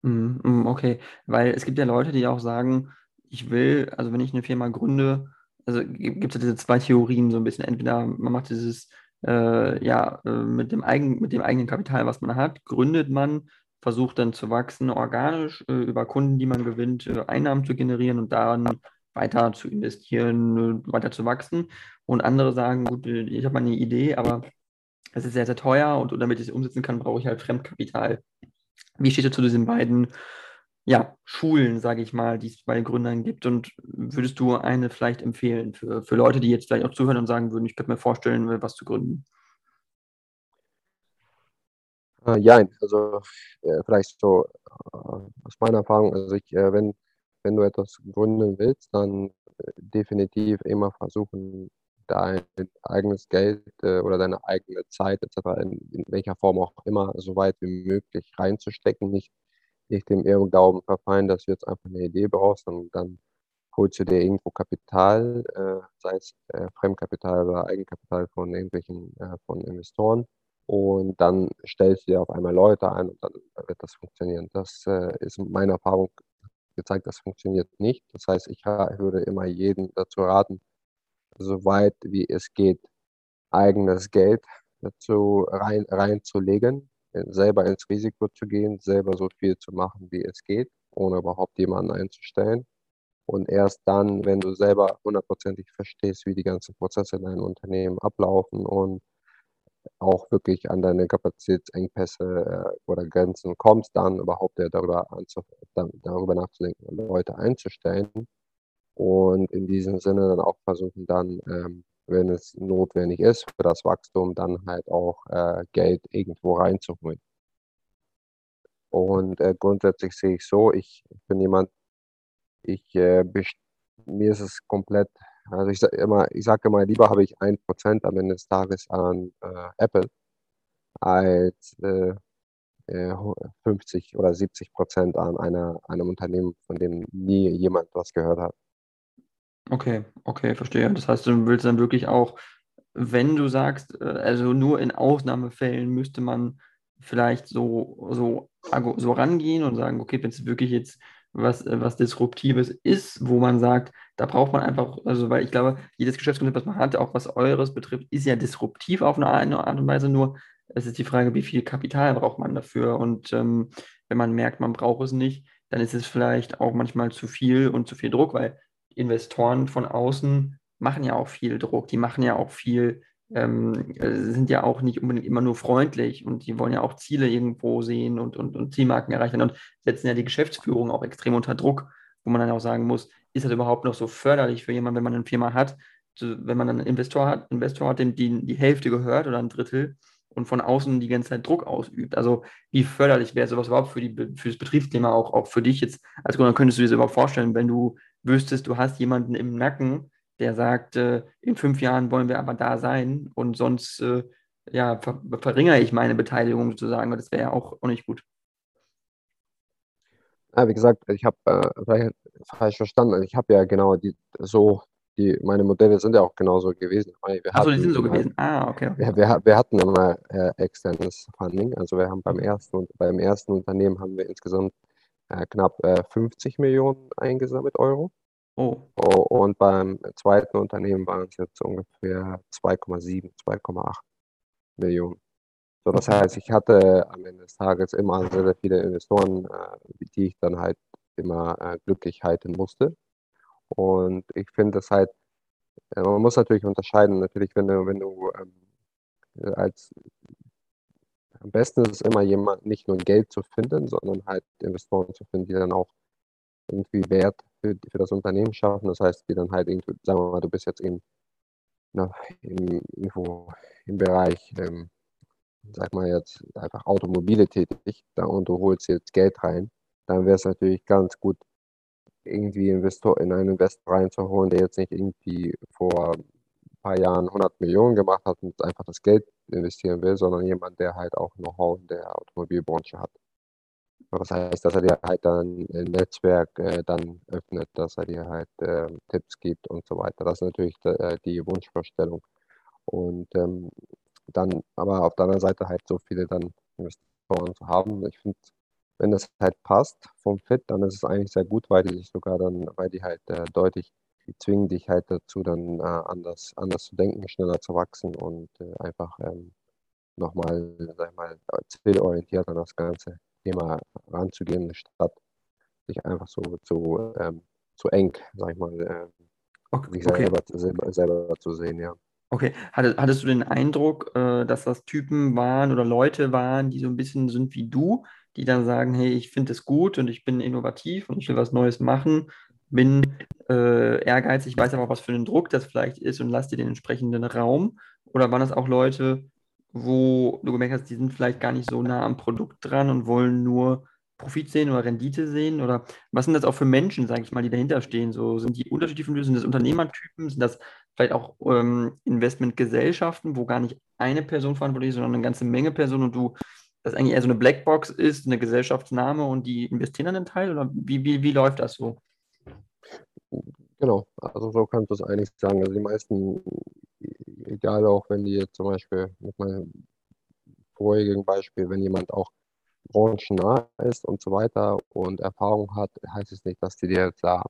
Mhm, mhm, okay, weil es gibt ja Leute, die auch sagen, ich will, also wenn ich eine Firma gründe, also gibt es ja diese zwei Theorien so ein bisschen. Entweder man macht dieses, äh, ja, äh, mit dem, eigen, mit dem eigenen Kapital, was man hat, gründet man, versucht dann zu wachsen, organisch äh, über Kunden, die man gewinnt, äh, Einnahmen zu generieren und dann weiter zu investieren, äh, weiter zu wachsen. Und andere sagen, gut, ich habe eine Idee, aber es ist sehr, sehr teuer und damit ich es umsetzen kann, brauche ich halt Fremdkapital. Wie steht ihr zu diesen beiden ja, Schulen, sage ich mal, die es bei Gründern gibt? Und würdest du eine vielleicht empfehlen für, für Leute, die jetzt vielleicht auch zuhören und sagen würden, ich könnte mir vorstellen, was zu gründen? Äh, ja, also äh, vielleicht so äh, aus meiner Erfahrung, also ich, äh, wenn, wenn du etwas gründen willst, dann äh, definitiv immer versuchen, dein eigenes Geld äh, oder deine eigene Zeit etc., in, in, welcher Form auch immer, so weit wie möglich reinzustecken. Nicht, nicht dem Irrglauben verfallen, dass du jetzt einfach eine Idee brauchst und dann holst du dir irgendwo Kapital, äh, sei es äh, Fremdkapital oder Eigenkapital von irgendwelchen äh, von Investoren. Und dann stellst du dir auf einmal Leute ein und dann wird das funktionieren. Das äh, ist meine Erfahrung gezeigt, das funktioniert nicht. Das heißt, ich würde immer jeden dazu raten, so weit wie es geht, eigenes Geld dazu rein, reinzulegen, selber ins Risiko zu gehen, selber so viel zu machen, wie es geht, ohne überhaupt jemanden einzustellen. Und erst dann, wenn du selber hundertprozentig verstehst, wie die ganzen Prozesse in deinem Unternehmen ablaufen und auch wirklich an deine Kapazitätsengpässe äh, oder Grenzen kommst, dann überhaupt darüber, darüber nachzudenken, Leute einzustellen und in diesem Sinne dann auch versuchen, dann, ähm, wenn es notwendig ist für das Wachstum, dann halt auch äh, Geld irgendwo reinzuholen. Und äh, grundsätzlich sehe ich so, ich bin jemand, ich, äh, mir ist es komplett, also ich sage immer, ich sage immer, lieber habe ich ein Prozent am Ende des Tages an äh, Apple als 50 äh, äh, oder 70 Prozent an einer, einem Unternehmen, von dem nie jemand was gehört hat. Okay, okay, verstehe. Das heißt, du willst dann wirklich auch, wenn du sagst, äh, also nur in Ausnahmefällen müsste man vielleicht so, so, so rangehen und sagen, okay, wenn es wirklich jetzt was, äh, was Disruptives ist, wo man sagt, da braucht man einfach, also weil ich glaube, jedes Geschäftskonzept, was man hat, auch was eures betrifft, ist ja disruptiv auf eine Art und Weise, nur es ist die Frage, wie viel Kapital braucht man dafür und ähm, wenn man merkt, man braucht es nicht, dann ist es vielleicht auch manchmal zu viel und zu viel Druck, weil Investoren von außen machen ja auch viel Druck, die machen ja auch viel, ähm, äh, sind ja auch nicht unbedingt immer nur freundlich und die wollen ja auch Ziele irgendwo sehen und, und, und Zielmarken erreichen und setzen ja die Geschäftsführung auch extrem unter Druck, wo man dann auch sagen muss, ist das überhaupt noch so förderlich für jemanden, wenn man eine Firma hat, wenn man einen Investor hat, Investor hat, dem die, die Hälfte gehört oder ein Drittel und von außen die ganze Zeit Druck ausübt. Also wie förderlich wäre sowas überhaupt für, die, für das Betriebsthema, auch, auch für dich jetzt als Gründer, könntest du dir das überhaupt vorstellen, wenn du wüsstest, du hast jemanden im Nacken, der sagt, äh, in fünf Jahren wollen wir aber da sein und sonst äh, ja, ver verringere ich meine Beteiligung sozusagen. Das wäre ja auch, auch nicht gut. Ja, wie gesagt, ich habe äh, falsch verstanden. Ich habe ja genau die, so, die, meine Modelle sind ja auch genauso gewesen. Achso, die sind so gewesen. Ah, okay. okay. Wir, wir, wir, hatten immer äh, externes Funding. Also wir haben beim ersten, beim ersten Unternehmen haben wir insgesamt äh, knapp äh, 50 Millionen eingesammelt Euro. Oh. oh. Und beim zweiten Unternehmen waren es jetzt ungefähr 2,7, 2,8 Millionen. So, das heißt, ich hatte am Ende des Tages immer sehr, sehr viele Investoren, äh, die ich dann halt immer äh, glücklich halten musste. Und ich finde das halt, äh, man muss natürlich unterscheiden, natürlich, wenn du, wenn du ähm, als am besten ist es immer jemand, nicht nur Geld zu finden, sondern halt Investoren zu finden, die dann auch irgendwie Wert für, für das Unternehmen schaffen. Das heißt, die dann halt irgendwie, sagen wir mal, du bist jetzt in, na, in, irgendwo im Bereich ähm, sag mal jetzt, einfach Automobile tätig da, und du holst jetzt Geld rein, dann wäre es natürlich ganz gut, irgendwie Investor in einen Investor reinzuholen, der jetzt nicht irgendwie vor ein paar Jahren 100 Millionen gemacht hat und einfach das Geld investieren will, sondern jemand, der halt auch Know-how in der Automobilbranche hat. Das heißt, dass er dir halt dann ein Netzwerk äh, dann öffnet, dass er dir halt äh, Tipps gibt und so weiter. Das ist natürlich äh, die Wunschvorstellung. Und ähm, dann aber auf der anderen Seite halt so viele dann Investoren zu haben. Ich finde, wenn das halt passt vom Fit, dann ist es eigentlich sehr gut, weil die sich sogar dann, weil die halt äh, deutlich, die zwingen dich halt dazu, dann äh, anders, anders zu denken, schneller zu wachsen und äh, einfach ähm, nochmal, sag ich mal, zielorientiert an das ganze Thema ranzugehen, statt sich einfach so zu, ähm, zu eng, sag ich mal, äh, okay. sich selber, selber, selber zu sehen, ja. Okay, hattest, du den Eindruck, äh, dass das Typen waren oder Leute waren, die so ein bisschen sind wie du, die dann sagen, hey, ich finde es gut und ich bin innovativ und ich will was Neues machen, bin äh, ehrgeizig, weiß aber was für einen Druck das vielleicht ist und lass dir den entsprechenden Raum? Oder waren das auch Leute, wo du gemerkt hast, die sind vielleicht gar nicht so nah am Produkt dran und wollen nur Profit sehen oder Rendite sehen? Oder was sind das auch für Menschen, sage ich mal, die dahinter stehen? So, sind die unterschiedlich von Sind das Unternehmertypen? Sind das vielleicht auch ähm, Investmentgesellschaften, wo gar nicht eine Person verantwortlich ist, sondern eine ganze Menge Personen und du das eigentlich eher so eine Blackbox ist, eine Gesellschaftsname und die investieren an den Teil? Oder wie, wie, wie läuft das so? Genau, also so kannst du es eigentlich sagen. Also die meisten, egal auch wenn die jetzt zum Beispiel mit meinem vorigen Beispiel, wenn jemand auch branchennah ist und so weiter und Erfahrung hat, heißt es nicht, dass die dir da,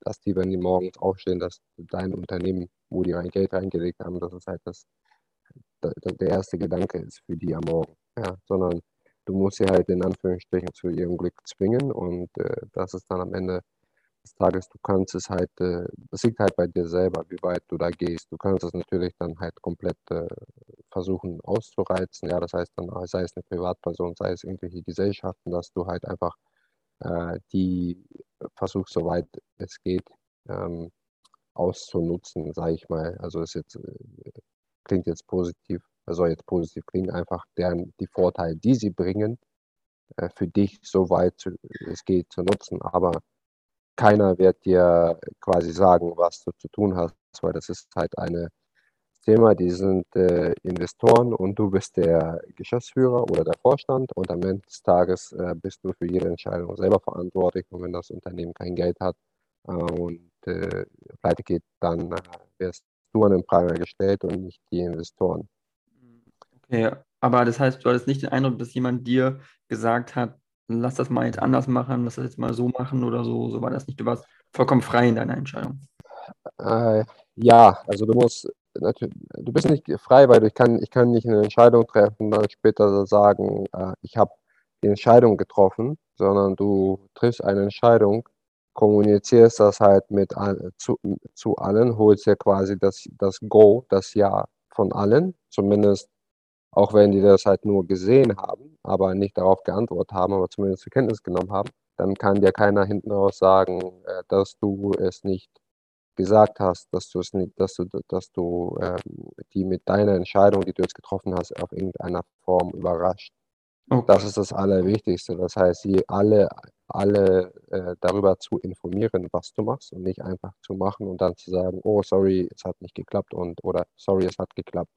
dass die, wenn die morgens aufstehen, dass dein Unternehmen, wo die rein Geld reingelegt haben, das ist halt das, der erste Gedanke ist für die am Morgen. Ja, sondern du musst sie halt in Anführungsstrichen zu ihrem Glück zwingen und äh, das ist dann am Ende des Tages, du kannst es halt, äh, das liegt halt bei dir selber, wie weit du da gehst. Du kannst es natürlich dann halt komplett äh, versuchen auszureizen. Ja, das heißt dann, sei es eine Privatperson, sei es irgendwelche Gesellschaften, dass du halt einfach äh, die versuchst, soweit es geht, ähm, auszunutzen, sage ich mal. Also es jetzt äh, klingt jetzt positiv, soll jetzt positiv klingen, einfach deren die Vorteile, die sie bringen, äh, für dich so weit es geht zu nutzen. Aber keiner wird dir quasi sagen, was du zu tun hast, weil das ist halt ein Thema, die sind äh, Investoren und du bist der Geschäftsführer oder der Vorstand und am Ende des Tages äh, bist du für jede Entscheidung selber verantwortlich und wenn das Unternehmen kein Geld hat äh, und äh, pleite geht, dann äh, wirst an den Pranger gestellt und nicht die Investoren. Okay, aber das heißt, du hattest nicht den Eindruck, dass jemand dir gesagt hat, lass das mal jetzt anders machen, lass das jetzt mal so machen oder so. So war das nicht. Du warst vollkommen frei in deiner Entscheidung. Äh, ja, also du musst natürlich, du bist nicht frei, weil ich kann, ich kann nicht eine Entscheidung treffen und dann später sagen, äh, ich habe die Entscheidung getroffen, sondern du triffst eine Entscheidung, kommunizierst das halt mit zu, zu allen, holst dir quasi das, das Go, das Ja von allen, zumindest auch wenn die das halt nur gesehen haben, aber nicht darauf geantwortet haben, aber zumindest zur Kenntnis genommen haben, dann kann dir keiner hinten raus sagen, äh, dass du es nicht gesagt hast, dass du es nicht, dass du, dass du ähm, die mit deiner Entscheidung, die du jetzt getroffen hast, auf irgendeiner Form überrascht. Okay. Das ist das Allerwichtigste. Das heißt, sie alle, alle äh, darüber zu informieren, was du machst und nicht einfach zu machen und dann zu sagen, oh sorry, es hat nicht geklappt und oder sorry, es hat geklappt.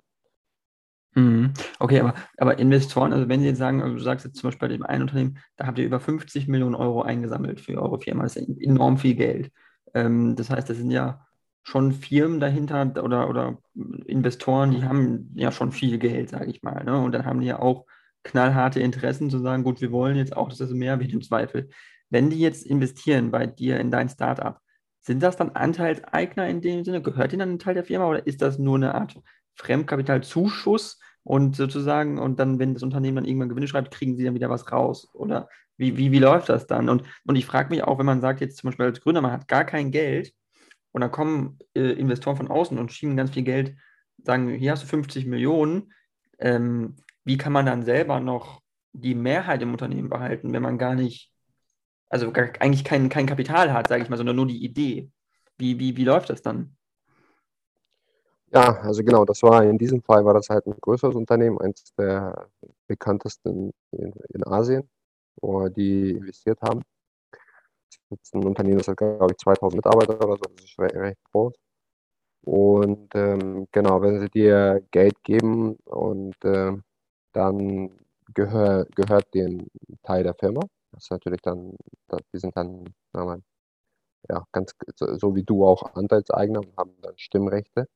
Mhm. Okay, aber, aber Investoren, also wenn Sie jetzt sagen, also du sagst jetzt zum Beispiel bei dem einen Unternehmen, da habt ihr über 50 Millionen Euro eingesammelt für eure Firma, das ist ja enorm viel Geld. Ähm, das heißt, das sind ja schon Firmen dahinter oder, oder Investoren, die haben ja schon viel Geld, sage ich mal. Ne? Und dann haben die ja auch knallharte Interessen zu sagen, gut, wir wollen jetzt auch, dass das mehr wird im Zweifel. Wenn die jetzt investieren bei dir in dein Startup, sind das dann Anteilseigner in dem Sinne? Gehört ihnen dann ein Teil der Firma oder ist das nur eine Art Fremdkapitalzuschuss und sozusagen, und dann, wenn das Unternehmen dann irgendwann Gewinne schreibt, kriegen sie dann wieder was raus? Oder wie, wie, wie läuft das dann? Und, und ich frage mich auch, wenn man sagt, jetzt zum Beispiel als Gründer, man hat gar kein Geld und dann kommen äh, Investoren von außen und schieben ganz viel Geld, sagen, hier hast du 50 Millionen, ähm, wie kann man dann selber noch die Mehrheit im Unternehmen behalten, wenn man gar nicht, also gar, eigentlich kein, kein Kapital hat, sage ich mal, sondern nur die Idee? Wie, wie, wie läuft das dann? Ja, also genau, das war in diesem Fall war das halt ein größeres Unternehmen, eins der bekanntesten in, in Asien, wo die investiert haben. Das ist ein Unternehmen, das hat, glaube ich, 2000 Mitarbeiter oder so, das ist recht, recht groß. Und ähm, genau, wenn sie dir Geld geben und äh, dann gehör, gehört den Teil der Firma. Das ist natürlich dann, die sind dann, sagen wir, ja, ganz so, so wie du auch Anteilseigner und haben dann Stimmrechte.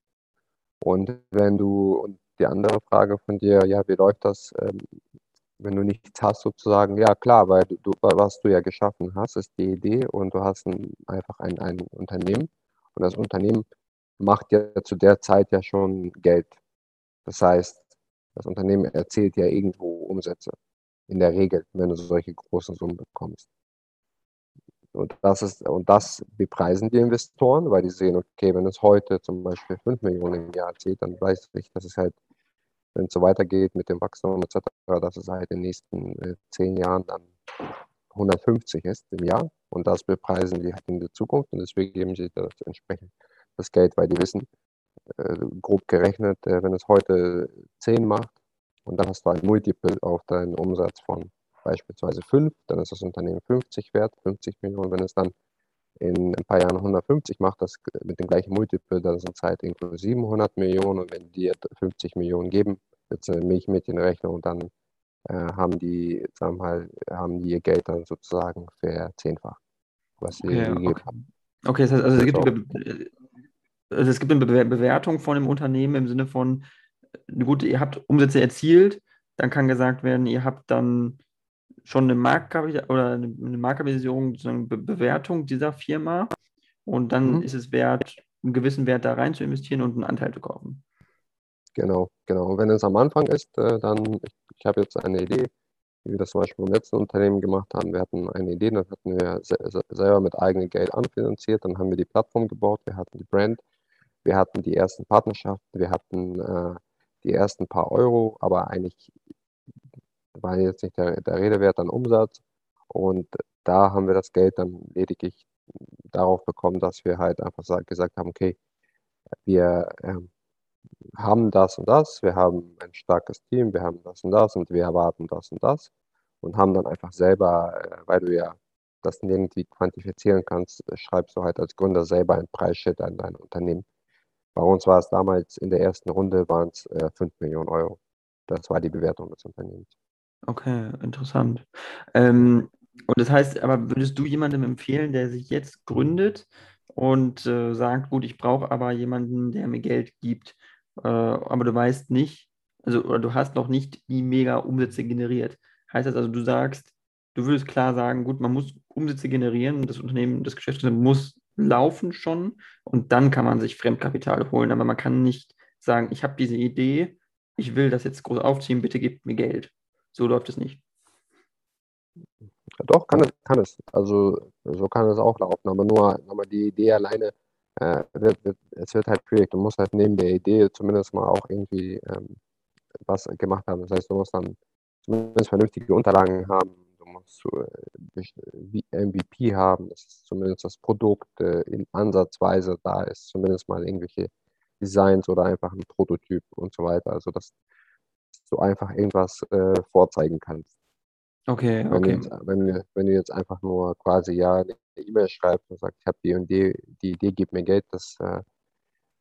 Und wenn du, und die andere Frage von dir, ja, wie läuft das, ähm, wenn du nichts hast sozusagen? Ja, klar, weil du, was du ja geschaffen hast, ist die Idee und du hast ein, einfach ein, ein Unternehmen und das Unternehmen macht ja zu der Zeit ja schon Geld. Das heißt, das Unternehmen erzielt ja irgendwo Umsätze. In der Regel, wenn du solche großen Summen bekommst. Und das, ist, und das bepreisen die Investoren, weil die sehen, okay, wenn es heute zum Beispiel 5 Millionen im Jahr zählt, dann weiß ich, dass es halt, wenn es so weitergeht mit dem Wachstum etc., dass es halt in den nächsten äh, 10 Jahren dann 150 ist im Jahr. Und das bepreisen die halt in der Zukunft und deswegen geben sie das entsprechend das Geld, weil die wissen, äh, grob gerechnet, äh, wenn es heute 10 macht und dann hast du ein Multiple auf deinen Umsatz von beispielsweise 5, dann ist das Unternehmen 50 wert, 50 Millionen. Wenn es dann in ein paar Jahren 150 macht, das mit dem gleichen Multiple, dann sind es halt irgendwo 700 Millionen. Und wenn die 50 Millionen geben, jetzt eine Milchmädchenrechnung, dann äh, haben die, sagen wir mal, haben die ihr Geld dann sozusagen verzehnfacht, was sie Okay, gegeben okay. haben. Okay, das heißt, also es gibt, also es gibt eine Bewer- Bewertung von dem Unternehmen im Sinne von, gut, ihr habt Umsätze erzielt, dann kann gesagt werden, ihr habt dann schon eine Marktkapitalisierung oder eine, eine Marktkapitalisierung, sozusagen Be Bewertung dieser Firma und dann mhm. ist es wert, einen gewissen Wert da rein zu investieren und einen Anteil zu kaufen. Genau, genau. Und wenn es am Anfang ist, äh, dann, ich, ich habe jetzt eine Idee, wie wir das zum Beispiel beim letzten Unternehmen gemacht haben. Wir hatten eine Idee, dann hatten wir se se selber mit eigenem Geld anfinanziert, dann haben wir die Plattform gebaut, wir hatten die Brand, wir hatten die ersten Partnerschaften, wir hatten äh, die ersten paar Euro, aber eigentlich war jetzt nicht der, der Rede an Umsatz. Und da haben wir das Geld dann lediglich darauf bekommen, dass wir halt einfach sa- gesagt haben, okay, wir ähm, haben das und das, wir haben ein starkes Team, wir haben das und das und wir erwarten das und das und haben dann einfach selber, äh, weil du ja das irgendwie quantifizieren kannst, schreibst du halt als Gründer selber ein Preisschild an dein Unternehmen. Bei uns war es damals in der ersten Runde waren es äh, 5 Millionen Euro. Das war die Bewertung des Unternehmens. Okay, interessant. Ähm, und das heißt, aber würdest du jemandem empfehlen, der sich jetzt gründet und äh, sagt, gut, ich brauche aber jemanden, der mir Geld gibt, äh, aber du weißt nicht, also oder du hast noch nicht die mega Umsätze generiert. Heißt das also, du sagst, du würdest klar sagen, gut, man muss Umsätze generieren, das Unternehmen, das Geschäft muss laufen schon und dann kann man sich Fremdkapital holen, aber man kann nicht sagen, ich habe diese Idee, ich will das jetzt groß aufziehen, bitte gebt mir Geld. So läuft es nicht. Doch, kann es, kann es. Also so kann es auch laufen, aber nur, aber die Idee alleine, äh, wird, wird, es wird halt schwierig. Du musst halt neben der Idee zumindest mal auch irgendwie ähm, was gemacht haben. Das heißt, du musst dann zumindest vernünftige Unterlagen haben. Du musst äh, besch- wie- MVP haben, dass zumindest das Produkt äh, in ansatzweise da ist, zumindest mal irgendwelche Designs oder einfach ein Prototyp und so weiter. Also dass du einfach irgendwas äh, vorzeigen kannst. Okay, Wenn du okay. jetzt, wenn du, wenn du jetzt einfach nur quasi ja eine E-Mail schreibst und sagst, ich habe die und die, die Idee, gib mir Geld, das äh,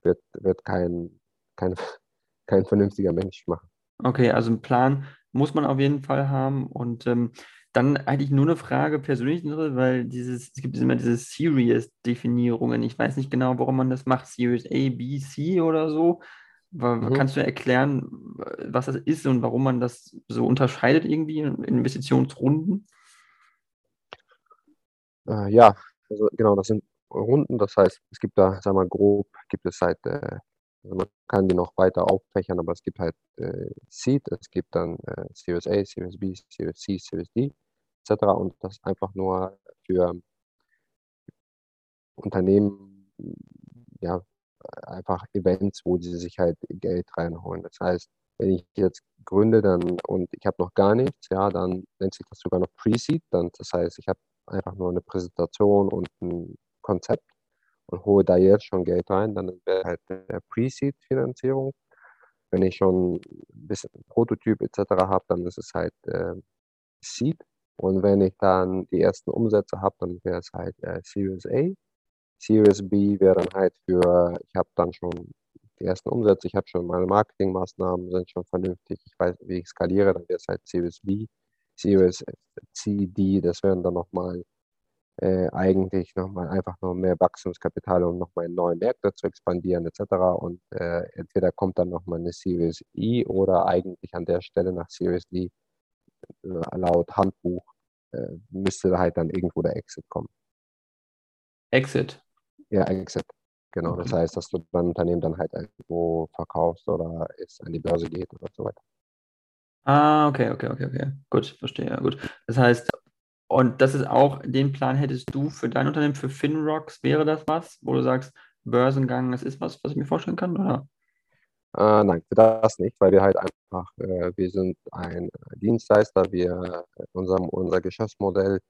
wird, wird kein, kein, kein vernünftiger Mensch machen. Okay, also einen Plan muss man auf jeden Fall haben. Und ähm, dann eigentlich nur eine Frage persönlich, weil dieses, es gibt immer diese Series-Definierungen. Ich weiß nicht genau, warum man das macht. Series A, B, C oder so. Mhm. Kannst du erklären, was das ist und warum man das so unterscheidet irgendwie in Investitionsrunden? Äh, ja, also genau, das sind Runden, das heißt, es gibt da, sagen wir mal, grob, gibt es halt, äh, also man kann die noch weiter auffächern, aber es gibt halt äh, Seed, es gibt dann äh, Series A, Series B, Series C, Series D, etc. Und das einfach nur für Unternehmen, ja, einfach Events, wo sie sich halt Geld reinholen. Das heißt, wenn ich jetzt gründe dann und ich habe noch gar nichts, ja, dann nennt sich das sogar noch Pre-Seed. Dann, das heißt, ich habe einfach nur eine Präsentation und ein Konzept und hole da jetzt schon Geld rein, dann wäre halt der Pre-Seed-Finanzierung. Wenn ich schon ein bisschen Prototyp etc. habe, dann ist es halt äh, Seed. Und wenn ich dann die ersten Umsätze habe, dann wäre es halt äh, Series A. Series B wäre dann halt für, ich habe dann schon die ersten Umsätze, ich habe schon meine Marketingmaßnahmen, sind schon vernünftig, ich weiß, wie ich skaliere, dann wäre es halt Series B. Series C, D, das wären dann nochmal äh, eigentlich nochmal einfach noch mehr Wachstumskapital, um nochmal in neue Märkte zu expandieren etc. Und äh, entweder kommt dann nochmal eine Series E oder eigentlich an der Stelle nach Series D äh, laut Handbuch äh, müsste halt dann irgendwo der Exit kommen. Exit? Ja, Exit. Genau, das heißt, dass du dein Unternehmen dann halt irgendwo verkaufst oder es an die Börse geht oder so weiter. Ah, okay, okay, okay, okay. Gut, verstehe, ja, gut. Das heißt, und das ist auch, den Plan hättest du für dein Unternehmen, für Finrocks, wäre das was, wo du sagst, Börsengang, das ist was, was ich mir vorstellen kann, oder? Äh, nein, für das nicht, weil wir halt einfach, äh, wir sind ein Dienstleister, wir, unser, unser Geschäftsmodell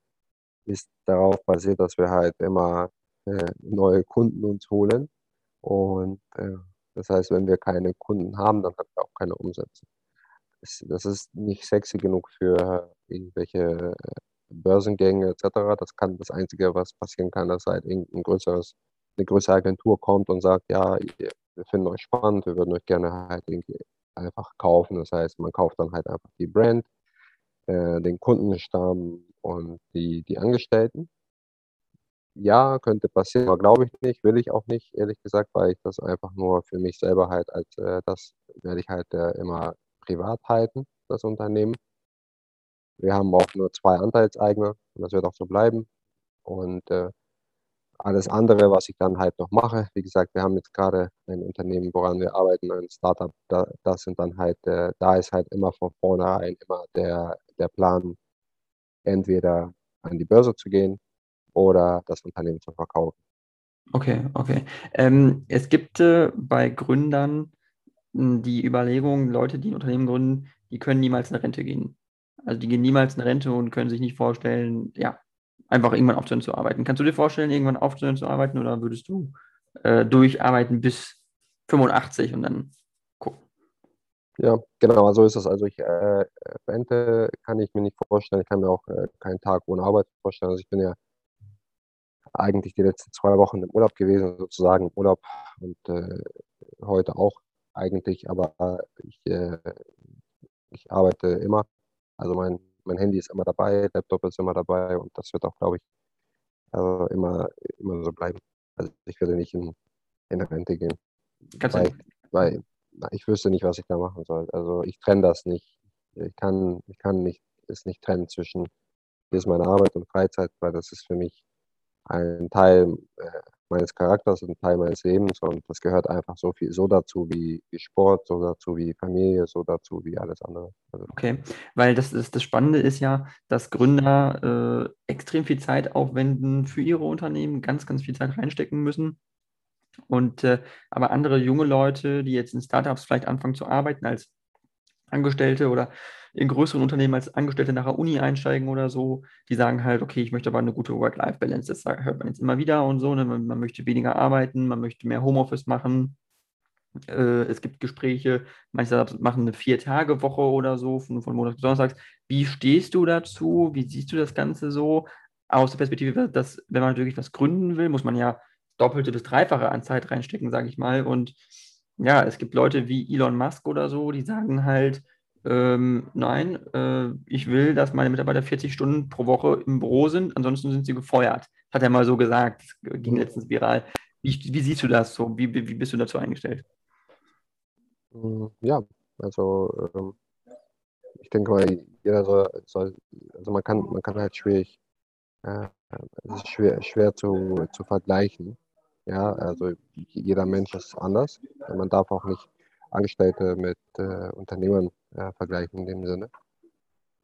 ist darauf basiert, dass wir halt immer äh, neue Kunden uns holen. Und äh, das heißt, wenn wir keine Kunden haben, dann haben wir auch keine Umsätze. Das, das ist nicht sexy genug für irgendwelche äh, Börsengänge etc. Das kann das Einzige, was passieren kann, dass halt irgendein größeres, eine größere Agentur kommt und sagt, ja, wir finden euch spannend, wir würden euch gerne halt einfach kaufen. Das heißt, man kauft dann halt einfach die Brand, äh, den Kundenstamm und die, die Angestellten. Ja, könnte passieren, aber glaube ich nicht, will ich auch nicht, ehrlich gesagt, weil ich das einfach nur für mich selber halt als äh, das werde ich halt äh, immer privat halten, das Unternehmen. Wir haben auch nur zwei Anteilseigner und das wird auch so bleiben. Und äh, alles andere, was ich dann halt noch mache, wie gesagt, wir haben jetzt gerade ein Unternehmen, woran wir arbeiten, ein Startup, da, das sind dann halt, äh, da ist halt immer von vornherein immer der, der Plan, entweder an die Börse zu gehen oder das Unternehmen zu verkaufen. Okay, okay. Ähm, es gibt äh, bei Gründern hm, die Überlegung, Leute, die ein Unternehmen gründen, die können niemals in Rente gehen. Also die gehen niemals in Rente und können sich nicht vorstellen, ja, einfach irgendwann aufzuhören zu arbeiten. Kannst du dir vorstellen, irgendwann aufzuhören zu arbeiten oder würdest du äh, durcharbeiten bis 85 und dann gucken? Ja, genau, so ist es. Also ich äh, Rente kann ich mir nicht vorstellen. Ich kann mir auch äh, keinen Tag ohne Arbeit vorstellen. Also ich bin ja eigentlich die letzten zwei Wochen im Urlaub gewesen, sozusagen im Urlaub und äh, heute auch eigentlich, aber ich, äh, ich arbeite immer also mein, mein Handy ist immer dabei, Laptop ist immer dabei und das wird auch, glaube ich, also immer, immer so bleiben. Also ich werde nicht in, in Rente gehen. Ganz weil, weil na, ich wüsste nicht, was ich da machen soll. Also ich trenne das nicht. Ich kann, ich kann nicht, es nicht trennen zwischen, hier ist meine Arbeit und Freizeit, weil das ist für mich ein Teil äh, meines Charakters, ein Teil meines Lebens und das gehört einfach so viel so dazu wie, wie Sport, so dazu wie Familie, so dazu wie alles andere. Also okay, weil das, ist, das Spannende ist ja, dass Gründer äh, extrem viel Zeit aufwenden für ihre Unternehmen, ganz, ganz viel Zeit reinstecken müssen. Und äh, aber andere junge Leute, die jetzt in Startups vielleicht anfangen zu arbeiten als Angestellte oder in größeren Unternehmen als Angestellte nach der Uni einsteigen oder so, die sagen halt, okay, ich möchte aber eine gute Work-Life-Balance. Das hört man jetzt immer wieder und so. Ne? Man, möchte weniger arbeiten, man möchte mehr Homeoffice machen. Äh, es gibt Gespräche, manche machen eine Vier-Tage-Woche oder so, von, von Montag bis Donnerstag. Wie stehst du dazu? Wie siehst du das Ganze so? Aus der Perspektive, dass, wenn man wirklich was gründen will, muss man ja doppelte bis dreifache an Zeit reinstecken, sage ich mal. Und ja, es gibt Leute wie Elon Musk oder so, die sagen halt, ähm, nein, äh, ich will, dass meine Mitarbeiter 40 Stunden pro Woche im Büro sind, ansonsten sind sie gefeuert. Hat er mal so gesagt, ging letztens viral. Wie, wie siehst du das so? Wie, wie bist du dazu eingestellt? Hm, ja, also ähm, ich denke mal, jeder soll, soll, also man kann, man kann halt schwierig, äh, es ist schwer, schwer zu, zu vergleichen. Ja, also jeder Mensch ist anders. Man darf auch nicht Angestellte mit äh, Unternehmern äh, vergleichen in dem Sinne.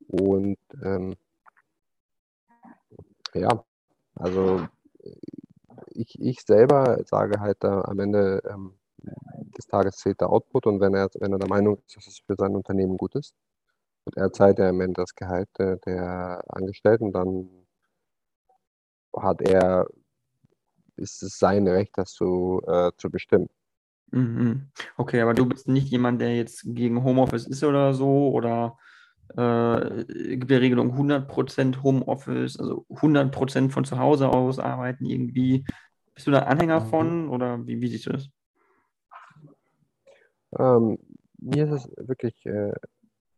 Und ähm, ja, also ich, ich selber sage halt äh, am Ende ähm, des Tages zählt der Output und wenn er, wenn er der Meinung ist, dass es für sein Unternehmen gut ist und er zahlt ja am Ende das Gehalt der, der Angestellten, dann hat er ist es sein Recht, das zu, äh, zu bestimmen. Mhm. Okay, aber du bist nicht jemand, der jetzt gegen Homeoffice ist oder so oder äh, gibt der Regelung 100% Homeoffice, also 100% von zu Hause aus arbeiten irgendwie. Bist du da Anhänger Mhm. von oder wie, wie siehst du das? Ähm, mir ist es wirklich äh,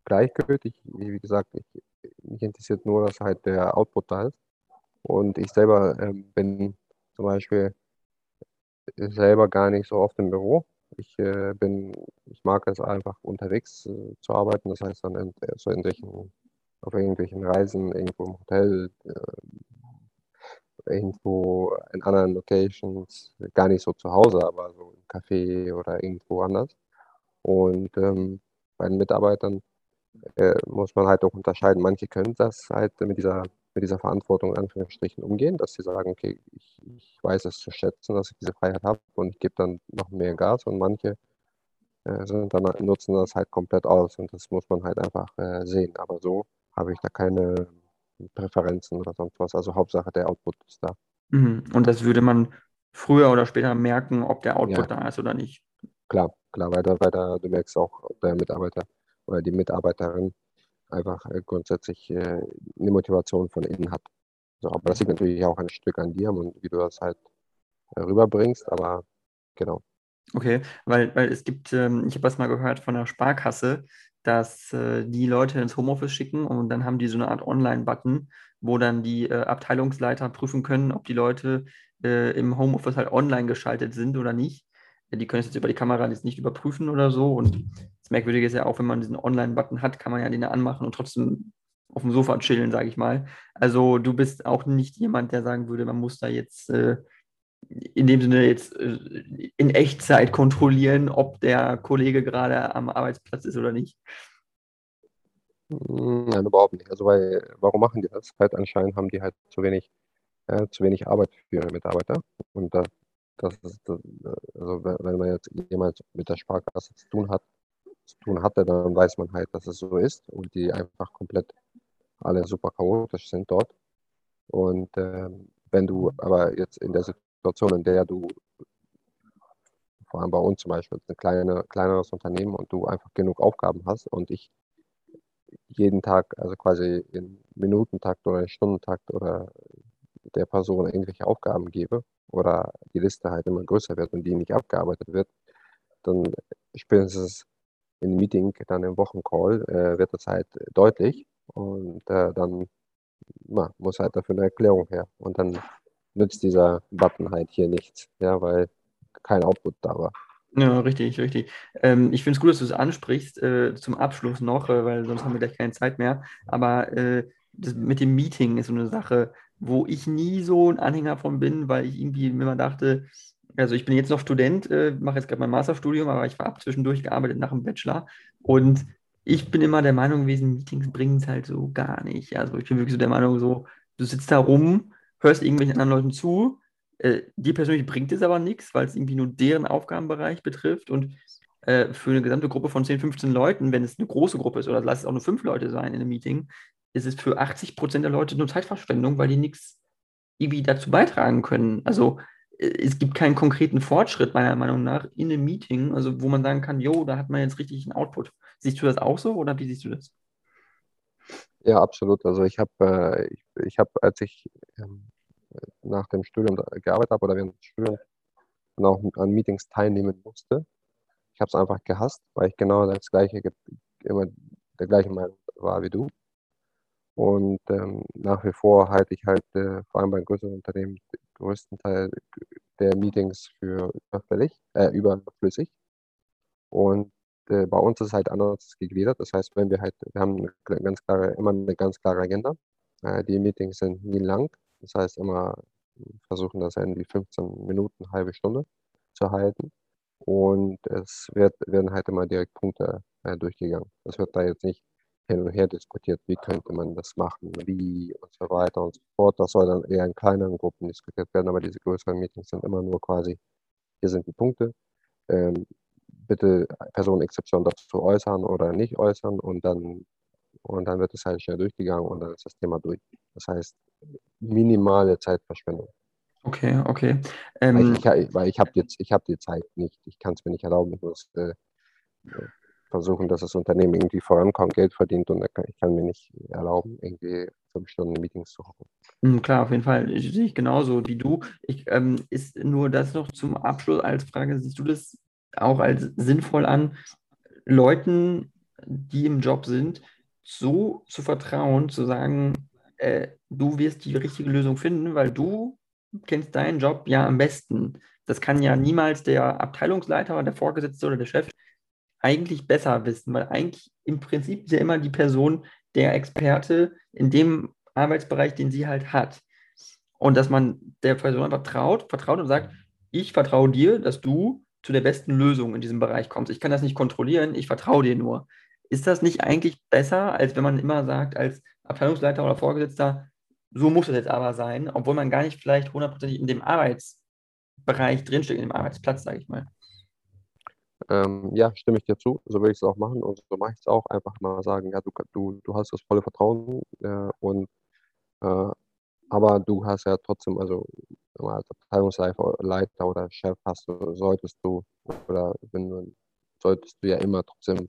gleichgültig. Wie gesagt, ich, mich interessiert nur, dass halt der Output da ist. Und ich selber ähm, bin zum Beispiel selber gar nicht so oft im Büro. Ich äh, bin, ich mag es einfach unterwegs äh, zu arbeiten. Das heißt dann in, so in solchen, auf irgendwelchen Reisen, irgendwo im Hotel, äh, irgendwo in anderen Locations, gar nicht so zu Hause, aber so im Café oder irgendwo anders. Und ähm, bei den Mitarbeitern äh, muss man halt auch unterscheiden. Manche können das halt mit dieser, mit dieser Verantwortung in Anführungsstrichen umgehen, dass sie sagen, okay, ich, ich weiß es zu schätzen, dass ich diese Freiheit habe und ich gebe dann noch mehr Gas und manche äh, sind dann, nutzen das halt komplett aus und das muss man halt einfach äh, sehen. Aber so habe ich da keine Präferenzen oder sonst was. Also Hauptsache der Output ist da. Mhm. Und das würde man früher oder später merken, ob der Output Ja, da ist oder nicht. klar, klar, weil da, du merkst auch, ob der Mitarbeiter oder die Mitarbeiterin einfach äh, grundsätzlich äh, eine Motivation von innen hat. So, aber das liegt natürlich auch ein Stück an dir und wie du das halt äh, rüberbringst, aber genau. Okay, weil, weil es gibt, ähm, ich habe das mal gehört von der Sparkasse, dass äh, die Leute ins Homeoffice schicken und dann haben die so eine Art Online-Button, wo dann die äh, Abteilungsleiter prüfen können, ob die Leute äh, im Homeoffice halt online geschaltet sind oder nicht. Die können es jetzt über die Kamera jetzt nicht überprüfen oder so. Und das Merkwürdige ist ja auch, wenn man diesen Online-Button hat, kann man ja den anmachen und trotzdem auf dem Sofa chillen, sage ich mal. Also du bist auch nicht jemand, der sagen würde, man muss da jetzt äh, in dem Sinne jetzt äh, in Echtzeit kontrollieren, ob der Kollege gerade am Arbeitsplatz ist oder nicht. Mm, Nein, überhaupt nicht. Also weil, warum machen die das? Halt anscheinend haben die halt zu wenig, äh, zu wenig Arbeit für ihre Mitarbeiter. Und das, das ist, das, also wenn wenn man jetzt jemals mit der Sparkasse zu tun hat, zu tun hatte, dann weiß man halt, dass es so ist und die einfach komplett alle super chaotisch sind dort. Und ähm, wenn du aber jetzt in der Situation, in der du, vor allem bei uns zum Beispiel, ein kleine, kleineres Unternehmen und du einfach genug Aufgaben hast und ich jeden Tag, also quasi in Minutentakt oder in Stundentakt oder der Person irgendwelche Aufgaben gebe oder die Liste halt immer größer wird und die nicht abgearbeitet wird, dann spätestens im Meeting, dann im Wochencall, äh, wird das halt deutlich und äh, dann na, muss halt dafür eine Erklärung her. Und dann nützt dieser Button halt hier nichts, ja, weil kein Output da war. Ja, richtig, richtig. Ähm, ich finde es gut, dass du es ansprichst, äh, zum Abschluss noch, äh, weil sonst haben wir gleich keine Zeit mehr. Aber äh, das mit dem Meeting ist so eine Sache, wo ich nie so ein Anhänger von bin, weil ich irgendwie immer dachte, also ich bin jetzt noch Student, äh, mache jetzt gerade mein Masterstudium, aber ich habe zwischendurch gearbeitet nach dem Bachelor und ich bin immer der Meinung gewesen, Meetings bringen es halt so gar nicht. Also ich bin wirklich so der Meinung, so, du sitzt da rum, hörst irgendwelchen anderen Leuten zu, äh, dir persönlich bringt es aber nichts, weil es irgendwie nur deren Aufgabenbereich betrifft und äh, für eine gesamte Gruppe von 10, 15 Leuten, wenn es eine große Gruppe ist oder lass es auch nur fünf Leute sein in einem Meeting, ist es für 80 Prozent der Leute nur Zeitverschwendung, weil die nichts irgendwie dazu beitragen können. Also es gibt keinen konkreten Fortschritt meiner Meinung nach in einem Meeting, also wo man sagen kann, jo, da hat man jetzt richtig einen Output. Siehst du das auch so oder wie siehst du das? Ja, absolut. Also ich habe, äh, ich, ich habe, als ich ähm, nach dem Studium gearbeitet habe oder während des Studiums und auch an Meetings teilnehmen musste, ich habe es einfach gehasst, weil ich genau das gleiche, immer der gleichen Meinung war wie du. Und ähm, nach wie vor halte ich halt äh, vor allem bei größeren Unternehmen größten Teil der Meetings für überfällig, äh, überflüssig. Und äh, bei uns ist es halt anders gegliedert. Das heißt, wenn wir halt, wir haben eine ganz klare, immer eine ganz klare Agenda. Äh, die Meetings sind nie lang. Das heißt, immer versuchen das irgendwie 15 Minuten, halbe Stunde zu halten. Und es wird, werden halt immer direkt Punkte äh, durchgegangen. Das wird da jetzt nicht hin und her diskutiert, wie könnte man das machen, wie und so weiter und so fort. Das soll dann eher in kleineren Gruppen diskutiert werden, aber diese größeren Meetings sind immer nur quasi, hier sind die Punkte, ähm, bitte Person XY dazu äußern oder nicht äußern und dann, und dann wird es halt schnell durchgegangen und dann ist das Thema durch. Das heißt, minimale Zeitverschwendung. Okay, okay. Ähm, weil ich, weil ich habe jetzt, ich habe die Zeit nicht, ich kann es mir nicht erlauben, ich muss äh, versuchen, dass das Unternehmen irgendwie vorankommt, Geld verdient und ich kann mir nicht erlauben, irgendwie fünf Stunden Meetings zu hocken. Hm, klar, auf jeden Fall. Ich, sehe ich genauso wie du. Ich, ähm, ist nur das noch zum Abschluss als Frage, siehst du das auch als sinnvoll an, Leuten, die im Job sind, so zu vertrauen, zu sagen, äh, du wirst die richtige Lösung finden, weil du kennst deinen Job ja am besten. Das kann ja niemals der Abteilungsleiter oder der Vorgesetzte oder der Chef eigentlich besser wissen, weil eigentlich im Prinzip ist ja immer die Person der Experte in dem Arbeitsbereich, den sie halt hat. Und dass man der Person einfach traut, vertraut und sagt, ich vertraue dir, dass du zu der besten Lösung in diesem Bereich kommst. Ich kann das nicht kontrollieren, ich vertraue dir nur. Ist das nicht eigentlich besser, als wenn man immer sagt, als Abteilungsleiter oder Vorgesetzter, so muss es jetzt aber sein, obwohl man gar nicht vielleicht hundertprozentig in dem Arbeitsbereich drinsteckt, in dem Arbeitsplatz, sage ich mal? Ähm, ja, stimme ich dir zu. So würde ich es auch machen und so mache ich es auch. Einfach mal sagen, ja, du, du, du hast das volle Vertrauen äh, und äh, aber du hast ja trotzdem, also als Abteilungsleiter oder Chef hast du, solltest du, oder wenn, solltest du ja immer trotzdem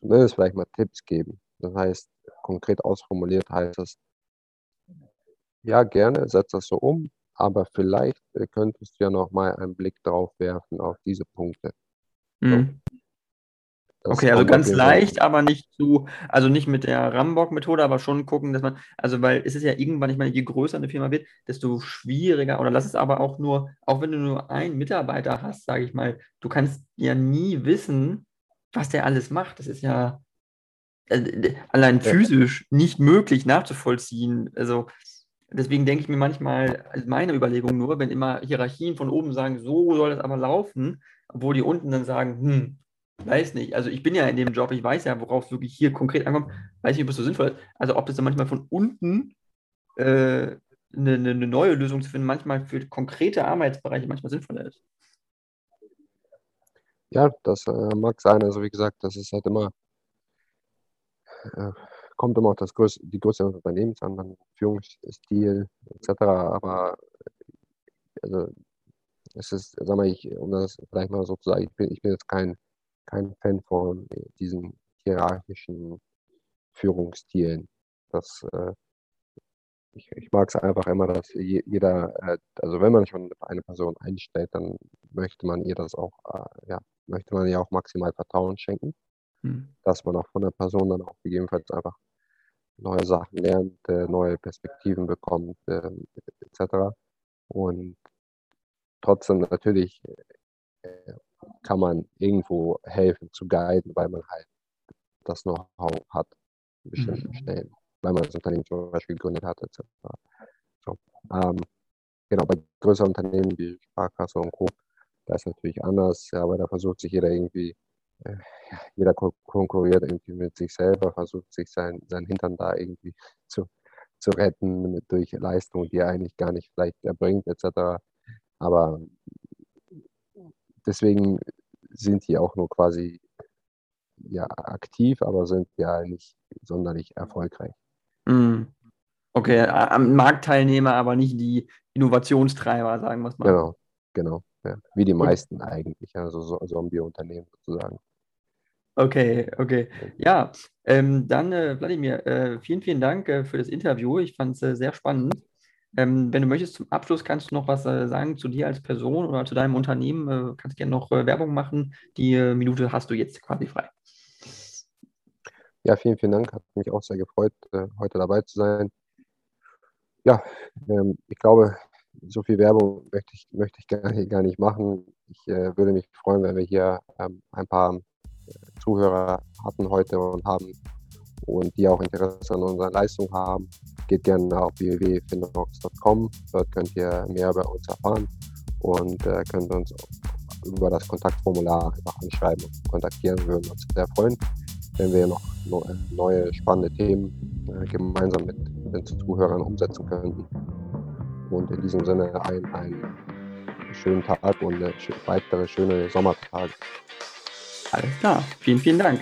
zumindest vielleicht mal Tipps geben. Das heißt, konkret ausformuliert heißt es, ja, gerne, setz das so um, aber vielleicht äh, könntest du ja noch mal einen Blick drauf werfen auf diese Punkte. Mhm. Okay, also ganz leicht, aber nicht zu, also nicht mit der Rambock-Methode, aber schon gucken, dass man, also weil es ist ja irgendwann, ich meine, je größer eine Firma wird, desto schwieriger, oder lass es aber auch nur, auch wenn du nur einen Mitarbeiter hast, sage ich mal, du kannst ja nie wissen, was der alles macht. Das ist ja äh, allein physisch nicht möglich nachzuvollziehen. Also deswegen denke ich mir manchmal, also meine Überlegung nur, wenn immer Hierarchien von oben sagen, so soll das aber laufen, obwohl die unten dann sagen, hm, weiß nicht. Also ich bin ja in dem Job, ich weiß ja, worauf es wirklich hier konkret ankommt, weiß nicht, ob es so sinnvoll ist. Also ob es dann manchmal von unten äh, eine, eine, neue Lösung zu finden, manchmal für konkrete Arbeitsbereiche manchmal sinnvoller ist. Ja, das äh, mag sein. Also wie gesagt, das ist halt immer, äh, kommt immer auf das Größ die Größe des Unternehmens an, dann Führungsstil etc. Aber also es ist, sag mal, ich, um das vielleicht mal so zu sagen, ich bin, ich bin jetzt kein, kein Fan von diesen hierarchischen Führungsstilen. Das, äh, ich, ich mag es einfach immer, dass jeder, äh, also wenn man schon eine Person einstellt, dann möchte man ihr das auch, äh, ja, möchte man ihr auch maximal Vertrauen schenken, hm. dass man auch von der Person dann auch gegebenenfalls einfach neue Sachen lernt, äh, neue Perspektiven bekommt, ähm, etc. Und trotzdem natürlich äh, kann man irgendwo helfen zu guiden, weil man halt das Know-how hat in bestimmten mhm. Stellen, weil man das Unternehmen zum Beispiel gegründet hat, etc. So, ähm, genau, bei größeren Unternehmen wie Sparkasse und Co., da ist natürlich anders, aber da versucht sich jeder irgendwie, äh, jeder konkurriert irgendwie mit sich selber, versucht sich sein, sein Hintern da irgendwie zu, zu retten durch Leistungen, die er eigentlich gar nicht vielleicht erbringt, etc. Aber deswegen sind die auch nur quasi ja aktiv, aber sind ja nicht sonderlich erfolgreich. Mm. Okay, am Marktteilnehmer, aber nicht die Innovationstreiber, sagen wir es mal. Genau, genau. Ja. Wie die meisten eigentlich, also so Zombie-Unternehmen sozusagen. Okay, okay. Ja, ähm, dann, äh, Wladimir, äh, vielen, vielen Dank äh, für das Interview. Ich fand es äh, sehr spannend. Ähm, wenn du möchtest, zum Abschluss kannst du noch was äh, sagen zu dir als Person oder zu deinem Unternehmen. Äh, kannst gerne noch äh, Werbung machen. Die äh, Minute hast du jetzt quasi frei. Ja, vielen, vielen Dank. Hat mich auch sehr gefreut, äh, heute dabei zu sein. Ja, ähm, ich glaube, so viel Werbung möchte ich, möchte ich gar, nicht, gar nicht machen. Ich äh, würde mich freuen, wenn wir hier ähm, ein paar Zuhörer hatten heute und haben und die auch Interesse an unserer Leistung haben, geht gerne auf www.finrox.com. Dort könnt ihr mehr über uns erfahren und äh, könnt uns über das Kontaktformular einfach anschreiben und kontaktieren. Wir würden uns sehr freuen, wenn wir noch neue spannende Themen äh, gemeinsam mit den Zuhörern umsetzen könnten. Und in diesem Sinne ein, einen schönen Tag und weitere schöne Sommertage. Alles klar. Vielen, vielen Dank.